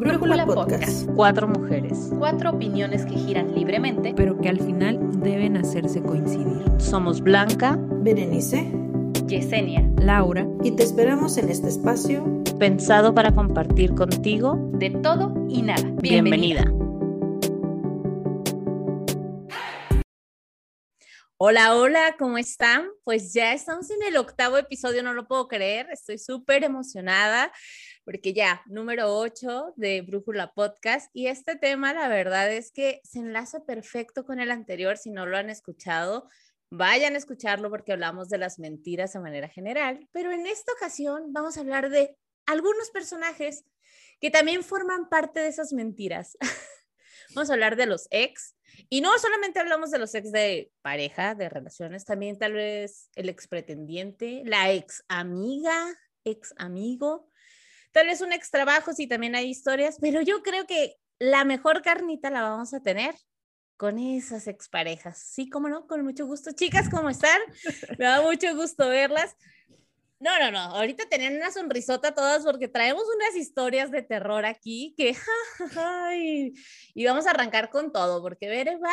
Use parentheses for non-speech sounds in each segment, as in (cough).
Brújula Podcast. Cuatro mujeres. Cuatro opiniones que giran libremente, pero que al final deben hacerse coincidir. Somos Blanca, Berenice, Yesenia, Laura, y te esperamos en este espacio pensado para compartir contigo de todo y nada. Bienvenida. Hola, hola, ¿cómo están? Pues ya estamos en el octavo episodio, no lo puedo creer, estoy súper emocionada porque ya, número 8 de Brújula Podcast. Y este tema, la verdad es que se enlaza perfecto con el anterior. Si no lo han escuchado, vayan a escucharlo porque hablamos de las mentiras de manera general. Pero en esta ocasión vamos a hablar de algunos personajes que también forman parte de esas mentiras. (laughs) vamos a hablar de los ex. Y no solamente hablamos de los ex de pareja, de relaciones, también tal vez el ex pretendiente, la ex amiga, ex amigo, Tal vez un extra trabajo si también hay historias, pero yo creo que la mejor carnita la vamos a tener con esas exparejas. Sí, cómo no, con mucho gusto. Chicas, ¿cómo están? (laughs) Me da mucho gusto verlas. No, no, no, ahorita tenían una sonrisota todas porque traemos unas historias de terror aquí que, (laughs) y vamos a arrancar con todo, porque Bere va,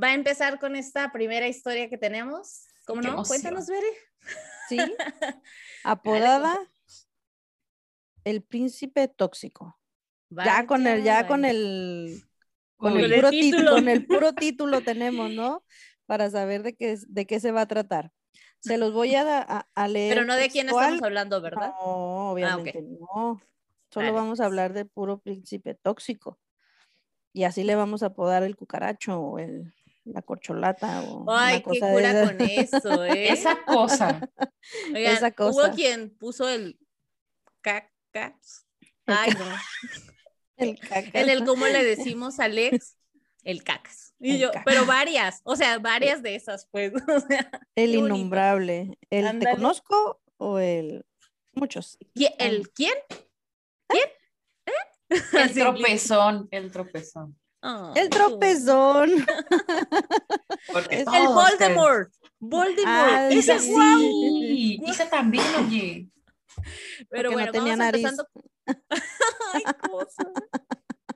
va a empezar con esta primera historia que tenemos. ¿Cómo no? Cuéntanos, Bere. Sí, (laughs) apodada el príncipe tóxico. ya con el, ya con el, con el, puro título. con el puro (laughs) título tenemos, ¿no? Para saber de qué, de qué se va a tratar. Se los voy a, a, leer. Pero no de quién estamos hablando, ¿verdad? No, ah, obviamente no. Solo vamos a hablar del puro príncipe tóxico. Y así le vamos a apodar el cucaracho o el, la corcholata o Ay, qué cura con eso, (laughs) ¿eh? Esa cosa. Esa cosa. Hubo quien puso el cac Ay, no. (laughs) El cacas. En el cómo le (laughs) decimos a Alex, el cacas. Y yo, pero varias, o sea, varias de esas, pues. (laughs) el innombrable. ¿El te conozco o el muchos? ¿El quién? ¿Quién? ¿Eh? El tropezón, el tropezón. el tropezón. el Voldemort. Voldemort. Ah, ese sí. Ese también, oye. Pero bueno, no tenía nariz. (laughs) Ay, cosa.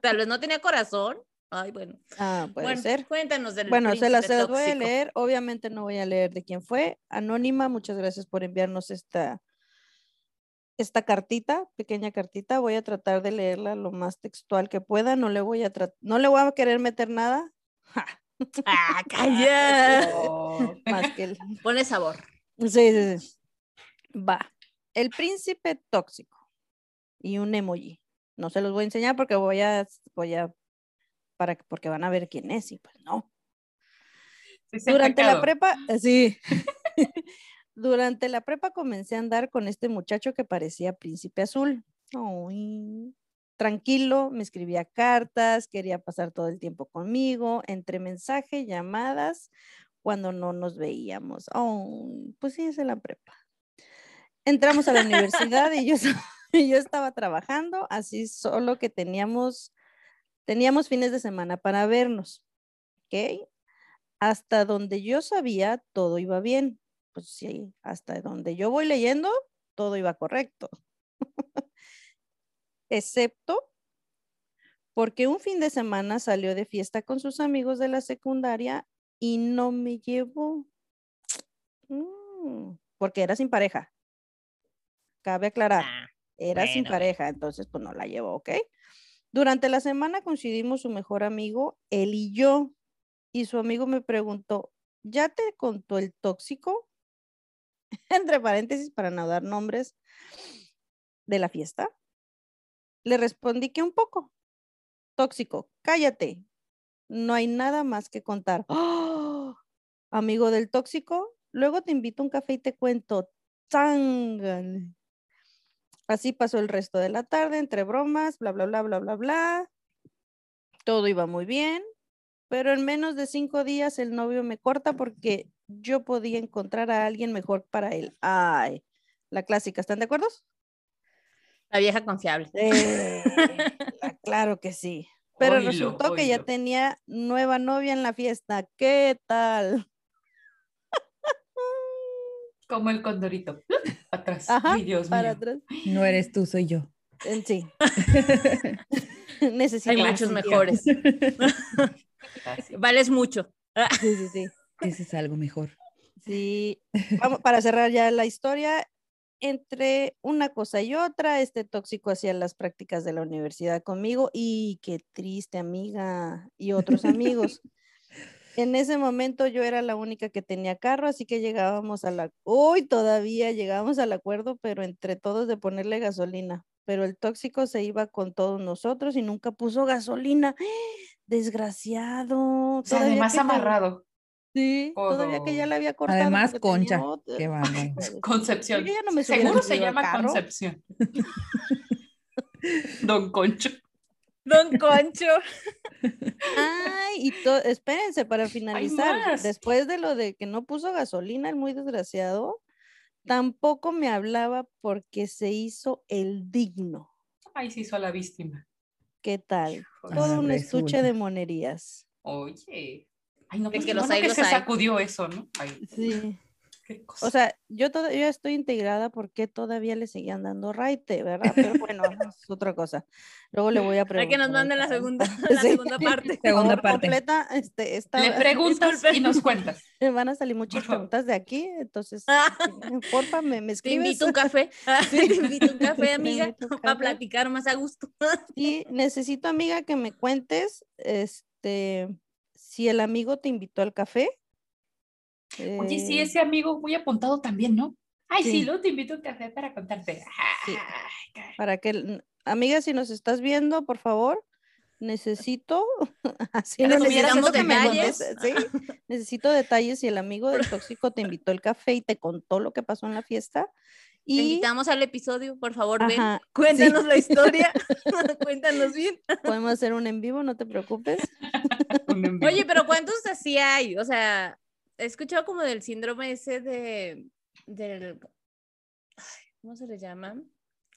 Tal vez no tenía corazón. Ay, bueno. Ah, puede ser. Cuéntanos del Bueno, se las, voy a leer. Obviamente no voy a leer de quién fue. Anónima, muchas gracias por enviarnos esta, esta cartita, pequeña cartita. Voy a tratar de leerla lo más textual que pueda. No le voy a no le voy a querer meter nada. (laughs) Ah, (laughs) calla. Más que el... Pone sabor. Sí, sí, sí. Va. El príncipe tóxico y un emoji. No se los voy a enseñar porque voy a, voy a, para, porque van a ver quién es y pues no. Durante la prepa, eh, sí. (laughs) Durante la prepa comencé a andar con este muchacho que parecía príncipe azul. tranquilo, me escribía cartas, quería pasar todo el tiempo conmigo, entre mensaje, llamadas, cuando no nos veíamos. Oh, pues sí, es en la prepa entramos a la universidad (laughs) y yo, estaba trabajando, así solo que teníamos, teníamos fines de semana para vernos. ¿Ok? Hasta donde yo sabía, todo iba bien. Pues sí, hasta donde yo voy leyendo, todo iba correcto. (laughs) Excepto porque un fin de semana salió de fiesta con sus amigos de la secundaria y no me llevó. Mm, porque era sin pareja cabe aclarar, ah, era sin pareja, entonces pues no la llevó, ¿ok? Durante la semana coincidimos su mejor amigo, él y yo, y su amigo me preguntó, ¿ya te contó el tóxico? (laughs) Entre paréntesis, para no dar nombres de la fiesta. Le respondí que un poco. Tóxico, cállate. No hay nada más que contar. ¡Oh! Amigo del tóxico, luego te invito a un café y te cuento. ¡Tangan! Así pasó el resto de la tarde, entre bromas, bla, bla, bla, bla, bla, bla. Todo iba muy bien, pero en menos de cinco días el novio me corta porque yo podía encontrar a alguien mejor para él. Ay, la clásica, ¿están de acuerdo? La vieja confiable. Eh, (laughs) claro que sí. Pero resultó que ya tenía nueva novia en la fiesta. ¿Qué tal? Como el condorito. (laughs) Atrás. Dios para atrás. No eres tú, soy yo. En sí. (laughs) (laughs) Necesito Hay muchos más mejores. Vales mucho. Sí, sí, sí. Ese es algo mejor. Sí, vamos, para cerrar ya la historia, entre una cosa y otra, este tóxico hacía las prácticas de la universidad conmigo y qué triste amiga y otros amigos. En ese momento yo era la única que tenía carro, así que llegábamos a la, hoy todavía llegábamos al acuerdo, pero entre todos de ponerle gasolina. Pero el tóxico se iba con todos nosotros y nunca puso gasolina. (gasps) Desgraciado. O sea, todavía además amarrado. Sí, todavía que ya le había cortado. Además, concha. Qué. Concepción. Yo ya no me Seguro se llama carro. Concepción. (laughs) Don Concho. Don Concho. (laughs) Ay, y to- espérense para finalizar. Después de lo de que no puso gasolina, el muy desgraciado, tampoco me hablaba porque se hizo el digno. Ahí se hizo la víctima. ¿Qué tal? Joder. Todo Ah, un estuche de monerías. Oye. Ay, no, pues que qué los bueno hay, que los se hay. sacudió eso, ¿no? Ay, Sí. Qué cosa. O sea, yo todavía estoy integrada porque todavía le seguían dando raite, ¿verdad? Pero bueno, es otra cosa. Luego le voy a (laughs) preguntar. Hay que nos manden la segunda, (laughs) la Sí. segunda (laughs) parte. Segunda favor, parte. completa, este, esta, Le preguntas y nos cuentas. Me van a salir muchas preguntas de aquí, entonces, porfa, me, me Te escribes. invito a un café. Te invito a un café, amiga, invito a un para café. platicar más a gusto. Y necesito, amiga, que me cuentes, este, si el amigo te invitó al café. Oye, sí, eh, ese amigo muy apuntado también, ¿no? Ay, sí, Sí. luego te invito a un café para contarte. Sí. Ay. Para que, el- amiga, si nos estás viendo, por favor, necesito, (laughs) así no necesitamos necesito que me detalles. (laughs) sí, necesito detalles si el amigo del tóxico te invitó al café y te contó lo que pasó en la fiesta. Te Y invitamos al episodio, por favor, ven. Ajá, (laughs) Cuéntanos la historia. Cuéntanos bien. podemos hacer un en vivo, no te preocupes. Oye, pero ¿cuántos así hay? O sea, he escuchado como del síndrome ese de, del, ¿cómo se le llama?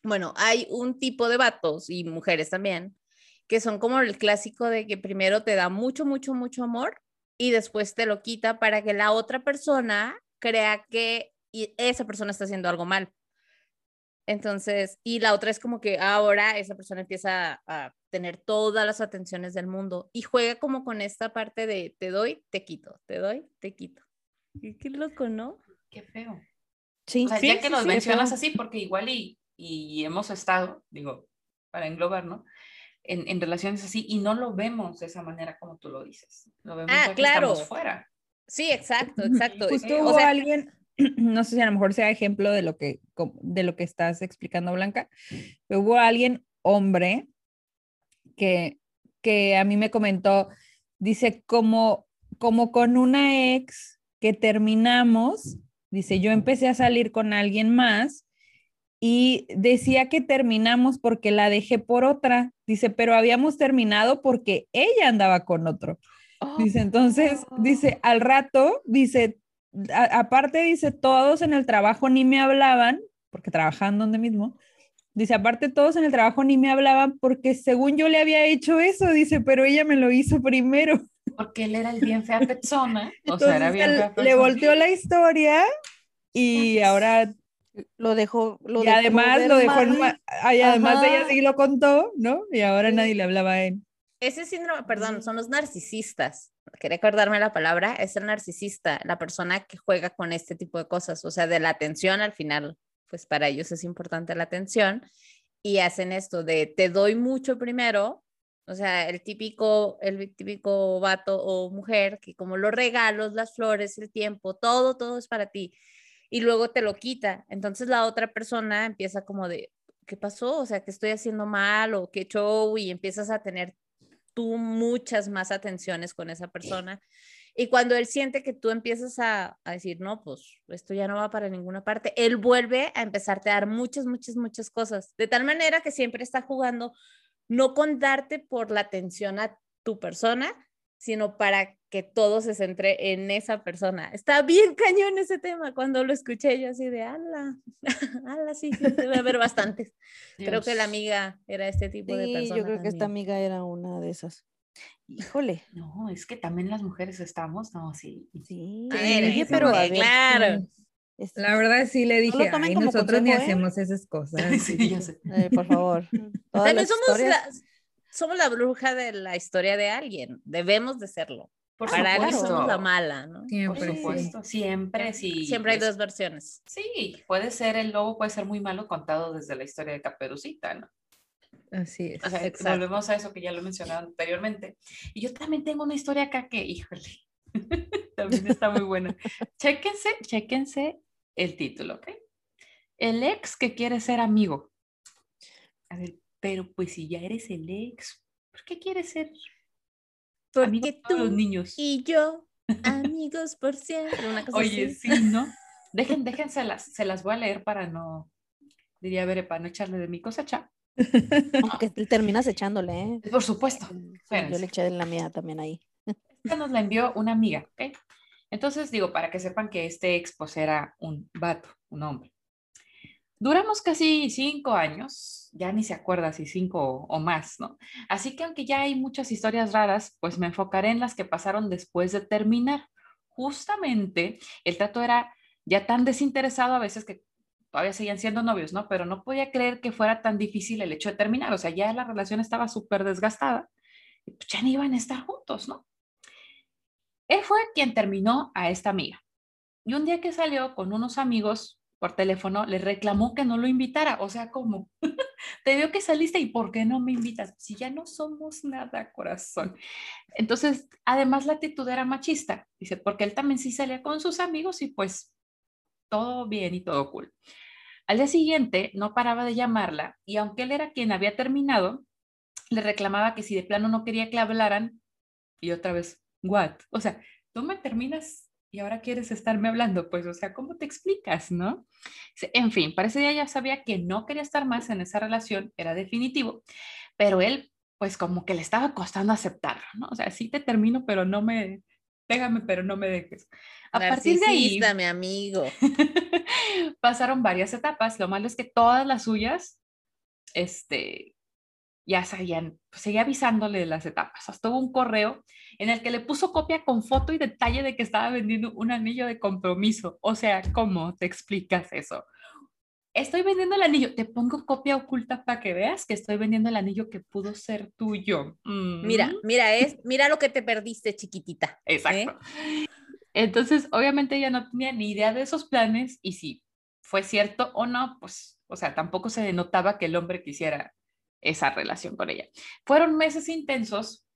Bueno, hay un tipo de vatos y mujeres también, que son como el clásico de que primero te da mucho, mucho, mucho amor y después te lo quita para que la otra persona crea que esa persona está haciendo algo mal. Entonces, y la otra es como que ahora esa persona empieza a tener todas las atenciones del mundo y juega como con esta parte de te doy, te quito, te doy, te quito. Y qué loco, ¿no? Qué feo. Sí, O sea, Sí, ya que sí, los sí, mencionas así, porque igual y, y hemos estado, digo, para englobar, ¿no? En, en relaciones así y no lo vemos de esa manera como tú lo dices. Lo vemos Ah, claro. estamos fuera. Sí, exacto, exacto. Justo Eh, hubo o sea- alguien, (clears throat) no sé si a lo mejor sea ejemplo de lo que, de lo que estás explicando, Blanca, pero hubo alguien, hombre, que, que a mí me comentó, dice, como, como con una ex que terminamos, dice, yo empecé a salir con alguien más y decía que terminamos porque la dejé por otra, dice, pero habíamos terminado porque ella andaba con otro. Dice, entonces, dice, al rato, dice, a- aparte, dice, todos en el trabajo ni me hablaban, porque trabajaban donde mismo. Dice, aparte, todos en el trabajo ni me hablaban porque según yo le había hecho eso, dice, pero ella me lo hizo primero. Porque él era el bien fea persona. (laughs) O sea, era Entonces, bien fea le persona. volteó la historia y ahora, lo dejó. Lo y dejó además lo dejó en y además ella sí lo contó, ¿no? Y ahora nadie le hablaba a él. Ese síndrome, perdón, son los narcisistas. Quería acordarme la palabra, es el narcisista, la persona que juega con este tipo de cosas, o sea, de la atención al final, pues para ellos es importante la atención y hacen esto de te doy mucho primero, o sea, el típico, el típico vato o mujer que como los regalos, las flores, el tiempo, todo, todo es para ti y luego te lo quita. Entonces la otra persona empieza como de, ¿qué pasó? O sea, ¿qué estoy haciendo mal o qué show? Y empiezas a tener tú muchas más atenciones con esa persona. Y cuando él siente que tú empiezas a, a, decir, no, pues esto ya no va para ninguna parte, él vuelve a empezarte a dar muchas, muchas, muchas cosas. De tal manera que siempre está jugando no con darte por la atención a tu persona, sino para que todo se centre en esa persona. Está bien cañón ese tema. Cuando lo escuché yo así de, ala, (laughs) ala, sí, sí, debe haber bastantes. Creo que la amiga era este tipo de Sí, persona. yo creo que esta amiga era una de esas. Híjole, No, es que también las mujeres estamos, no, sí. sí. A ver, pero a de- ver, claro. Es- La verdad sí le dije, ay, como nosotros ni ¿eh? hacemos esas (laughs) cosas. Sí, ya sé. eh, por favor. (laughs) Todas También las somos historias- la, somos la bruja de la historia de alguien. Debemos de serlo. Por Para alguien supuesto. somos la mala, ¿no? Por Siempre, sí. supuesto, siempre sí. Siempre hay dos versiones. Sí, puede ser el lobo, puede ser muy malo contado desde la historia de Caperucita, ¿no? Así es. O sea, Exacto. volvemos a eso que ya lo he mencionado anteriormente. Y yo también tengo una historia acá que, híjole, (laughs) también está muy buena. Chéquense, chéquense el título, ¿ok? El ex que quiere ser amigo. A ver, pero pues si ya eres el ex, ¿por qué quieres ser amigo Porque de todos los tú niños? y yo, amigos por siempre. Una cosa Oye, así. sí, ¿no? Dejen, déjenselas, se las voy a leer para no, diría, a ver, para no echarle de mi cosecha. (laughs) Aunque te terminas echándole, ¿eh? Por supuesto. Sí, yo Espérense. le eché en la mía también ahí. Esta nos la envió una amiga, ¿ok? Entonces digo, para que sepan que este ex pues era un vato, un hombre. Duramos casi cinco años, ya ni se acuerda si cinco o, o más, ¿no? Así que aunque ya hay muchas historias raras, pues me enfocaré en las que pasaron después de terminar. Justamente el trato era ya tan desinteresado a veces que todavía seguían siendo novios, ¿no? Pero no podía creer que fuera tan difícil el hecho de terminar, o sea, ya la relación estaba súper desgastada y pues ya no iban a estar juntos, ¿no? Él fue quien terminó a esta amiga. Y un día que salió con unos amigos por teléfono, le reclamó que no lo invitara. O sea, ¿cómo? (laughs) Te veo que saliste y ¿por qué no me invitas? Si ya no somos nada, corazón. Entonces, además la actitud era machista. Dice, porque él también sí salía con sus amigos y pues todo bien y todo cool. Al día siguiente no paraba de llamarla y aunque él era quien había terminado, le reclamaba que si de plano no quería que le hablaran y otra vez, what? O sea, tú me terminas y ahora quieres estarme hablando, pues, o sea, ¿cómo te explicas, no? En fin, para ese día ya sabía que no quería estar más en esa relación, era definitivo, pero él, pues, como que le estaba costando aceptarlo, ¿no? O sea, sí te termino, pero no me, pégame, pero no me dejes. A partir de ahí, mi amigo. (laughs) (laughs) pasaron varias etapas. Lo malo es que todas las suyas, este, ya sabían, pues, seguía avisándole de las etapas. Hasta hubo un correo en el que le puso copia con foto y detalle de que estaba vendiendo un anillo de compromiso. O sea, ¿cómo te explicas eso? Estoy vendiendo el anillo, te pongo copia oculta para que veas que estoy vendiendo el anillo que pudo ser tuyo. Mira, Mm. mira, es, (laughs) mira lo que te perdiste, chiquitita. Exacto. Entonces, obviamente ella no tenía ni idea de esos planes y si fue cierto o no, pues, o sea, tampoco se notaba que el hombre quisiera esa relación con ella. Fueron meses intensos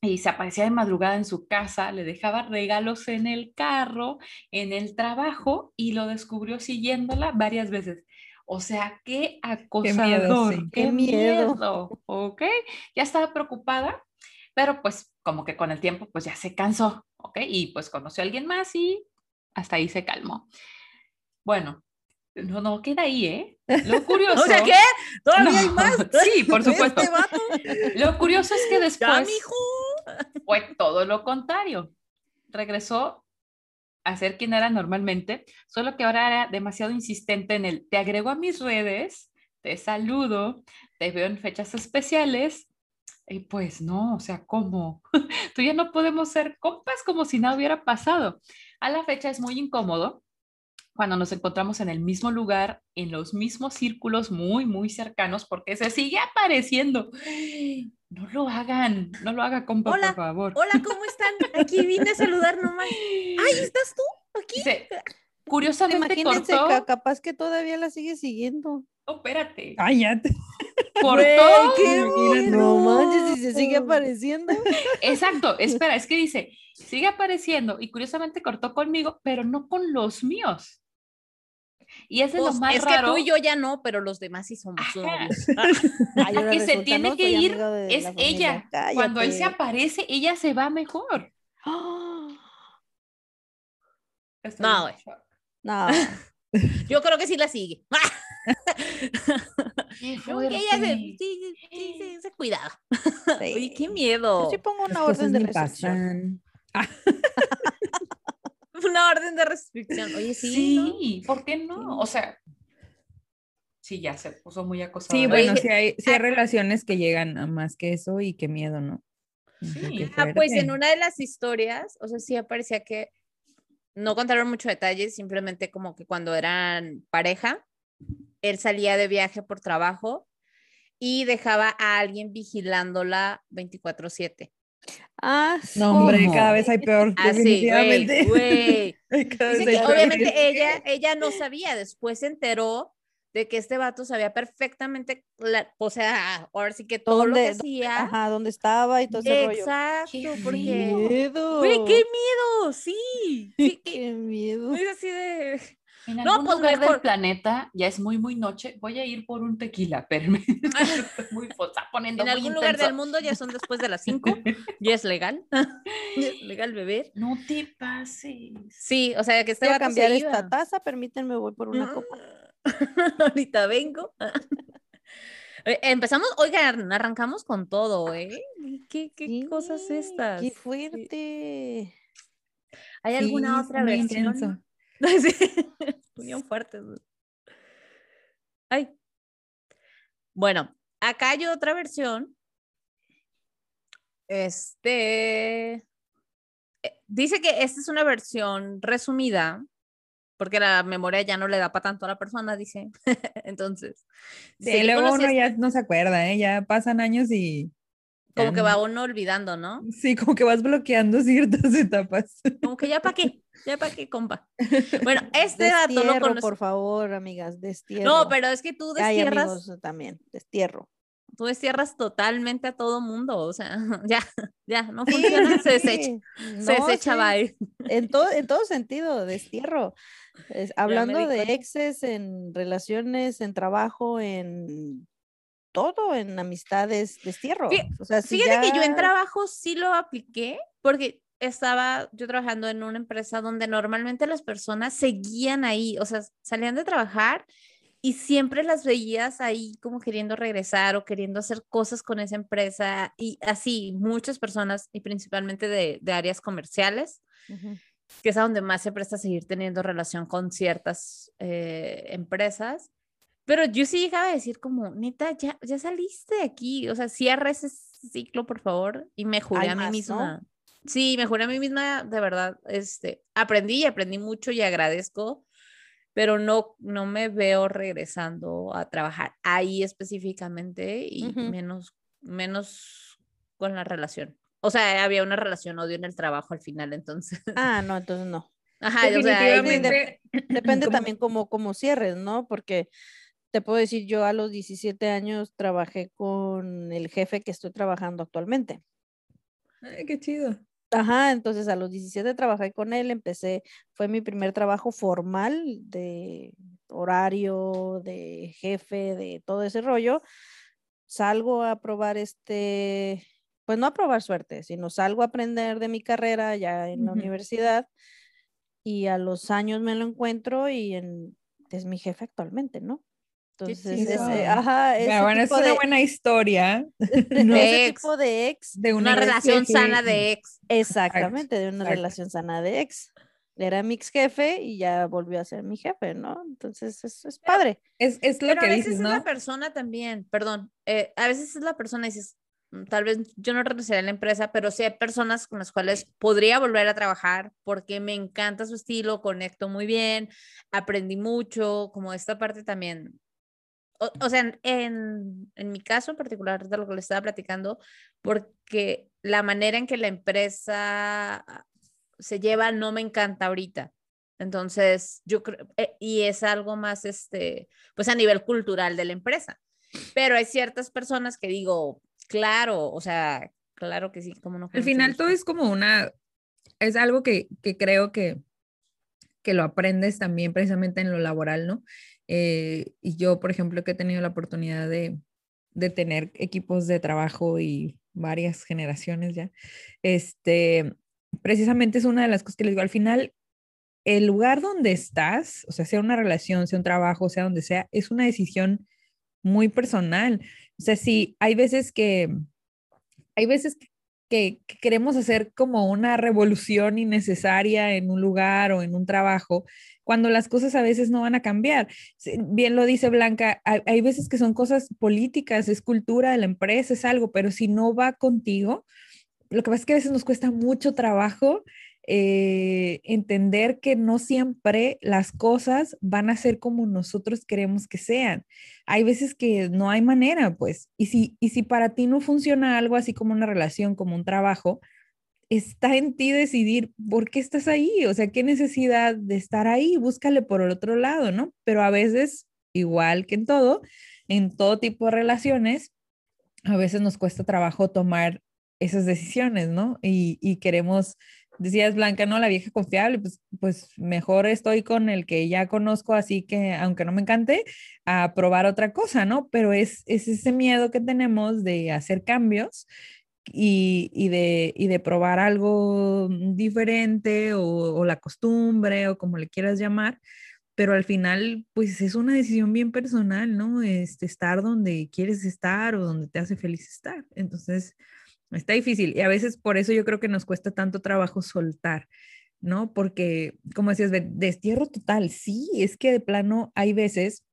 y se aparecía de madrugada en su casa, le dejaba regalos en el carro, en el trabajo y lo descubrió siguiéndola varias veces. O sea, qué acosador, sí. qué, Qué miedo. miedo, ¿ok? Ya estaba preocupada, pero pues como que con el tiempo pues ya se cansó, ¿ok? Y pues conoció a alguien más y hasta ahí se calmó. Bueno, no, no queda ahí, ¿eh? Lo (laughs) curioso... O sea, ¿qué? ¿Todavía hay No, más? (laughs) Sí, (laughs) por ¿De supuesto. este vato? Lo curioso es que después fue todo lo contrario. Regresó a ser quien era normalmente, solo que ahora era demasiado insistente en el te agrego a mis redes, te saludo, te veo en fechas especiales. Y pues no, o sea, ¿cómo? Tú ya no podemos ser compas como si nada hubiera pasado. A la fecha es muy incómodo cuando nos encontramos en el mismo lugar, en los mismos círculos muy, muy cercanos, porque se sigue apareciendo. No lo hagan, no lo haga, compa, Hola, por favor. Hola, ¿cómo están? Aquí vine a saludar nomás. Ay, ¿estás tú? Aquí. Dice, curiosamente Imagínense, cortó. ca- capaz que todavía la sigue siguiendo. Oh, espérate. Cállate. Cortó. qué Imagínate. No manches, si se sigue apareciendo. (laughs) Exacto, espera, es que dice, sigue apareciendo y curiosamente cortó conmigo, pero no con los míos. Y ese es Pues, lo más es que raro. tú y yo ya no, pero los demás sí somos Ajá. novios. Ay, La que se tiene no que ir es ella. Cuando él se aparece, ella se va mejor. ¡Ah! (gasps) Estoy No. No, (laughs) Yo creo que sí la sigue. (laughs) Que ella se, fuerte. sí, sí, sí, sí, se cuidaba. sí. Oye, qué Yo miedo. sí pongo una orden de pasan. (laughs) Una orden de restricción. Oye, sí. Sí, ¿no? ¿por qué no? O sea, sí, ya se puso muy acosada. Sí, bueno, Oye, sí hay, sí hay ah, relaciones que llegan a más que eso y qué miedo, ¿no? Sí. Ah, pues en una de las historias, o sea, sí aparecía que no contaron mucho detalles, simplemente como que cuando eran pareja, él salía de viaje por trabajo y dejaba a alguien vigilándola 24/7. Ah, No, hombre, ¿cómo? cada vez hay peor. Güey, definitivamente. güey. (laughs) Cada Dice vez hay que peor. obviamente ella, ella no sabía, después se enteró de que este vato sabía perfectamente, la- o sea, ahora sí que todo lo que ¿Dónde- hacía. Ajá, ¿dónde estaba y todo ese rollo? Exacto, Qué porque... miedo. Güey, qué miedo, sí. (laughs) sí, Qué miedo. es así de... En No, algún pues lugar mejor. del planeta ya es muy, muy noche. Voy a ir por un tequila, (laughs) espérame. muy fo- está poniendo En muy algún lugar del mundo ya son después de las 5, (laughs) ya es legal, (laughs) ya es legal beber. No te pases. Sí, o sea, que este Voy a cambiar esta taza, permítanme, voy por una copa. Ahorita vengo. Eh, Empezamos, oigan, arrancamos con todo, ¿eh? ¿Qué, qué cosas estas? Qué fuerte. ¿Hay alguna Sí, otra versión? intenso. (laughs) Sí, Unión fuerte. Ay. Bueno, acá hay otra versión. Este. eh, Dice que esta es una versión resumida, porque la memoria ya no le da para tanto a la persona, dice. (laughs) Entonces. Sí, luego uno ya no se acuerda, ¿eh? Ya pasan años y... Como que no- va uno olvidando, ¿no? Sí, como que vas bloqueando ciertas (laughs) etapas. Como que ya para qué, ya para qué, compa. (laughs) Bueno, este dato lo Destierro, conocí. por favor, amigas, destierro. No, pero es que tú Ay, destierras, amigos, también, destierro. tú destierras totalmente a todo mundo, o sea, (laughs) ya, ya, no funciona, se desecha, se no, desecha, sí, bye. En todo, en todo sentido, destierro. Es- hablando de exes, en relaciones, en trabajo, en todo, en amistades, destierro. Fí- O sea, si Fíjate que yo en trabajo sí lo apliqué, porque estaba yo trabajando en una empresa donde normalmente las personas seguían ahí, o sea, salían de trabajar y siempre las veías ahí como queriendo regresar o queriendo hacer cosas con esa empresa y así, muchas personas y principalmente de, de áreas comerciales, que es a donde más se presta seguir teniendo relación con ciertas eh, empresas. Pero yo sí llegaba a decir como, neta, ya, ya saliste de aquí, o sea, cierra ese ciclo, por favor. Y me juré Hay a mí más, ¿no? misma. Sí, me juré a mí misma, de verdad, este, aprendí y aprendí mucho y agradezco, pero no, no me veo regresando a trabajar ahí específicamente y Ujú. menos, menos con la relación. O sea, había una relación odio en el trabajo al final, entonces. Ah, (laughs) no, entonces no. Ajá, o sea, Definitivamente. (clears throat) Depende también cómo, cómo cierres, ¿no? Porque te puedo decir, yo a los 17 años trabajé con el jefe que estoy trabajando actualmente. Ay, qué chido. Ajá, entonces a los 17 trabajé con él, empecé, fue mi primer trabajo formal de horario, de jefe, de todo ese rollo. Salgo a probar este, pues no a probar suerte, sino salgo a aprender de mi carrera ya en la Ujú. universidad y a los años me lo encuentro y en- es mi jefe actualmente, ¿no? Qué Entonces, ese- ajá, Pero ese bueno, es una de, buena historia de ¿no? (laughs) ese ex. tipo de ex de una relación jefe sana de ex. Exactamente, de una exacto. relación sana de ex. Era mi ex jefe y ya volvió a ser mi jefe, ¿no? Entonces, eso es Pero- padre. Es, es lo Pero a que veces dices, es la persona también, perdón, eh, a veces es la persona y dices, "Mm, tal vez yo no regresaría a la empresa, pero sí hay personas con las cuales podría volver a trabajar porque me encanta su estilo, conecto muy bien, aprendí mucho, como esta parte también. O, o sea, en, en, en mi caso en particular, de lo que le estaba platicando, porque la manera en que la empresa se lleva no me encanta ahorita. Entonces, yo creo, eh, y es algo más, este, pues a nivel cultural de la empresa. Pero hay ciertas personas que digo, claro, o sea, claro que sí, como no. Al final todo es como una, es algo que, que creo que, que lo aprendes también precisamente en lo laboral, ¿no? Eh, y yo, por ejemplo, que he tenido la oportunidad de, de tener equipos de trabajo y varias generaciones ya, este, precisamente es una de las cosas que les digo, al final, el lugar donde estás, o sea, sea una relación, sea un trabajo, sea donde sea, es una decisión muy personal. O sea, sí, hay veces que, hay veces que que, que queremos hacer como una revolución innecesaria en un lugar o en un trabajo, cuando las cosas a veces no van a cambiar. Bien lo dice Blanca, hay, hay veces que son cosas políticas, es cultura de la empresa, es algo, pero si no va contigo, lo que pasa es que a veces nos cuesta mucho trabajo eh, entender que no siempre las cosas van a ser como nosotros queremos que sean. Hay veces que no hay manera, pues, y si, y si para ti no funciona algo así como una relación, como un trabajo, está en ti decidir por qué estás ahí, o sea, qué necesidad de estar ahí, búscale por el otro lado, ¿no? Pero a veces, igual que en todo, en todo tipo de relaciones, a veces nos cuesta trabajo tomar esas decisiones, ¿no? Y, y queremos decías Blanca, no, la vieja confiable, pues, pues mejor estoy con el que ya conozco, así que aunque no me encante, a probar otra cosa, ¿no? Pero es, es ese miedo que tenemos de hacer cambios y, y, de, y de probar algo diferente o, la costumbre o como le quieras llamar, pero al final pues es una decisión bien personal, ¿no? Este, estar donde quieres estar o donde te hace feliz estar. Entonces, Está difícil y a veces por eso yo creo que nos cuesta tanto trabajo soltar, ¿no? Porque, como decías, destierro total, sí, es que de plano hay veces,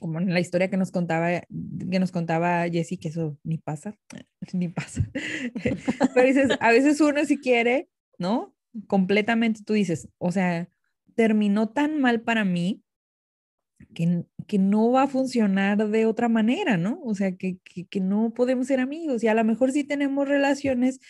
como en la historia que nos contaba, que nos contaba Jessie, que eso ni pasa, (laughs) ni pasa. (laughs) Pero dices, a veces uno si quiere, ¿no? Completamente tú dices, o sea, terminó tan mal para mí que, que, no va a funcionar de otra manera, ¿no? O sea, que, que, no podemos ser amigos y a lo mejor sí tenemos relaciones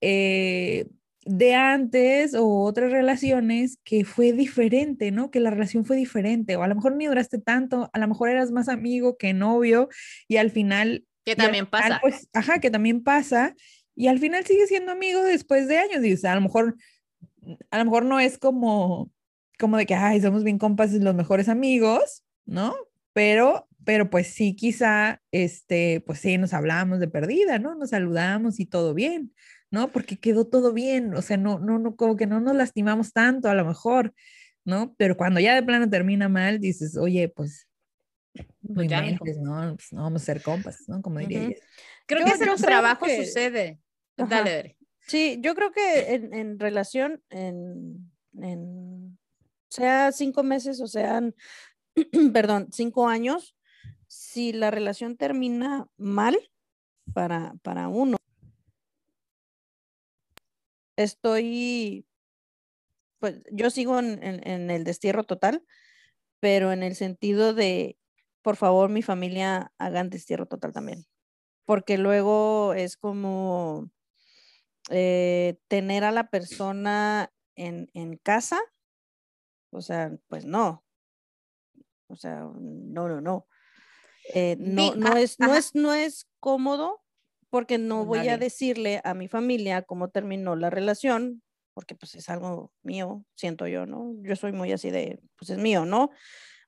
eh, de antes o otras relaciones que fue diferente, ¿no? Que la relación fue diferente o a lo mejor ni duraste tanto, a lo mejor eras más amigo que novio y al final... Que también pasa. Pues, ajá, que también pasa y al final sigue siendo amigo después de años y o sea, a lo mejor a lo mejor no es como como de que, ay, somos bien compas y los mejores amigos, ¿no? Pero, pero pues sí, quizá, este, pues sí, nos hablamos de perdida, ¿no? Nos saludamos y todo bien, ¿no? Porque quedó todo bien, o sea, no, no, no, como que no nos lastimamos tanto a lo mejor, ¿no? Pero cuando ya de plano termina mal, dices, oye, pues, pues no, ¿no? Pues no vamos a ser compas, ¿no? Como diría ella. Creo que en los trabajos sucede. Dale, Sí, yo creo que en, en relación, en, en sea cinco meses o sean, (clears throat) perdón, cinco años, si la relación termina mal para, para uno, estoy, pues yo sigo en, en, el destierro total, pero en el sentido de, por favor, mi familia hagan destierro total también, porque luego es como eh, tener a la persona en, en casa o sea, pues no. O sea, no, no, no. Eh, no, no, es, no, es, no es cómodo porque no voy a decirle a mi familia cómo terminó la relación, porque pues es algo mío, siento yo, ¿no? Yo soy muy así de, pues es mío, ¿no?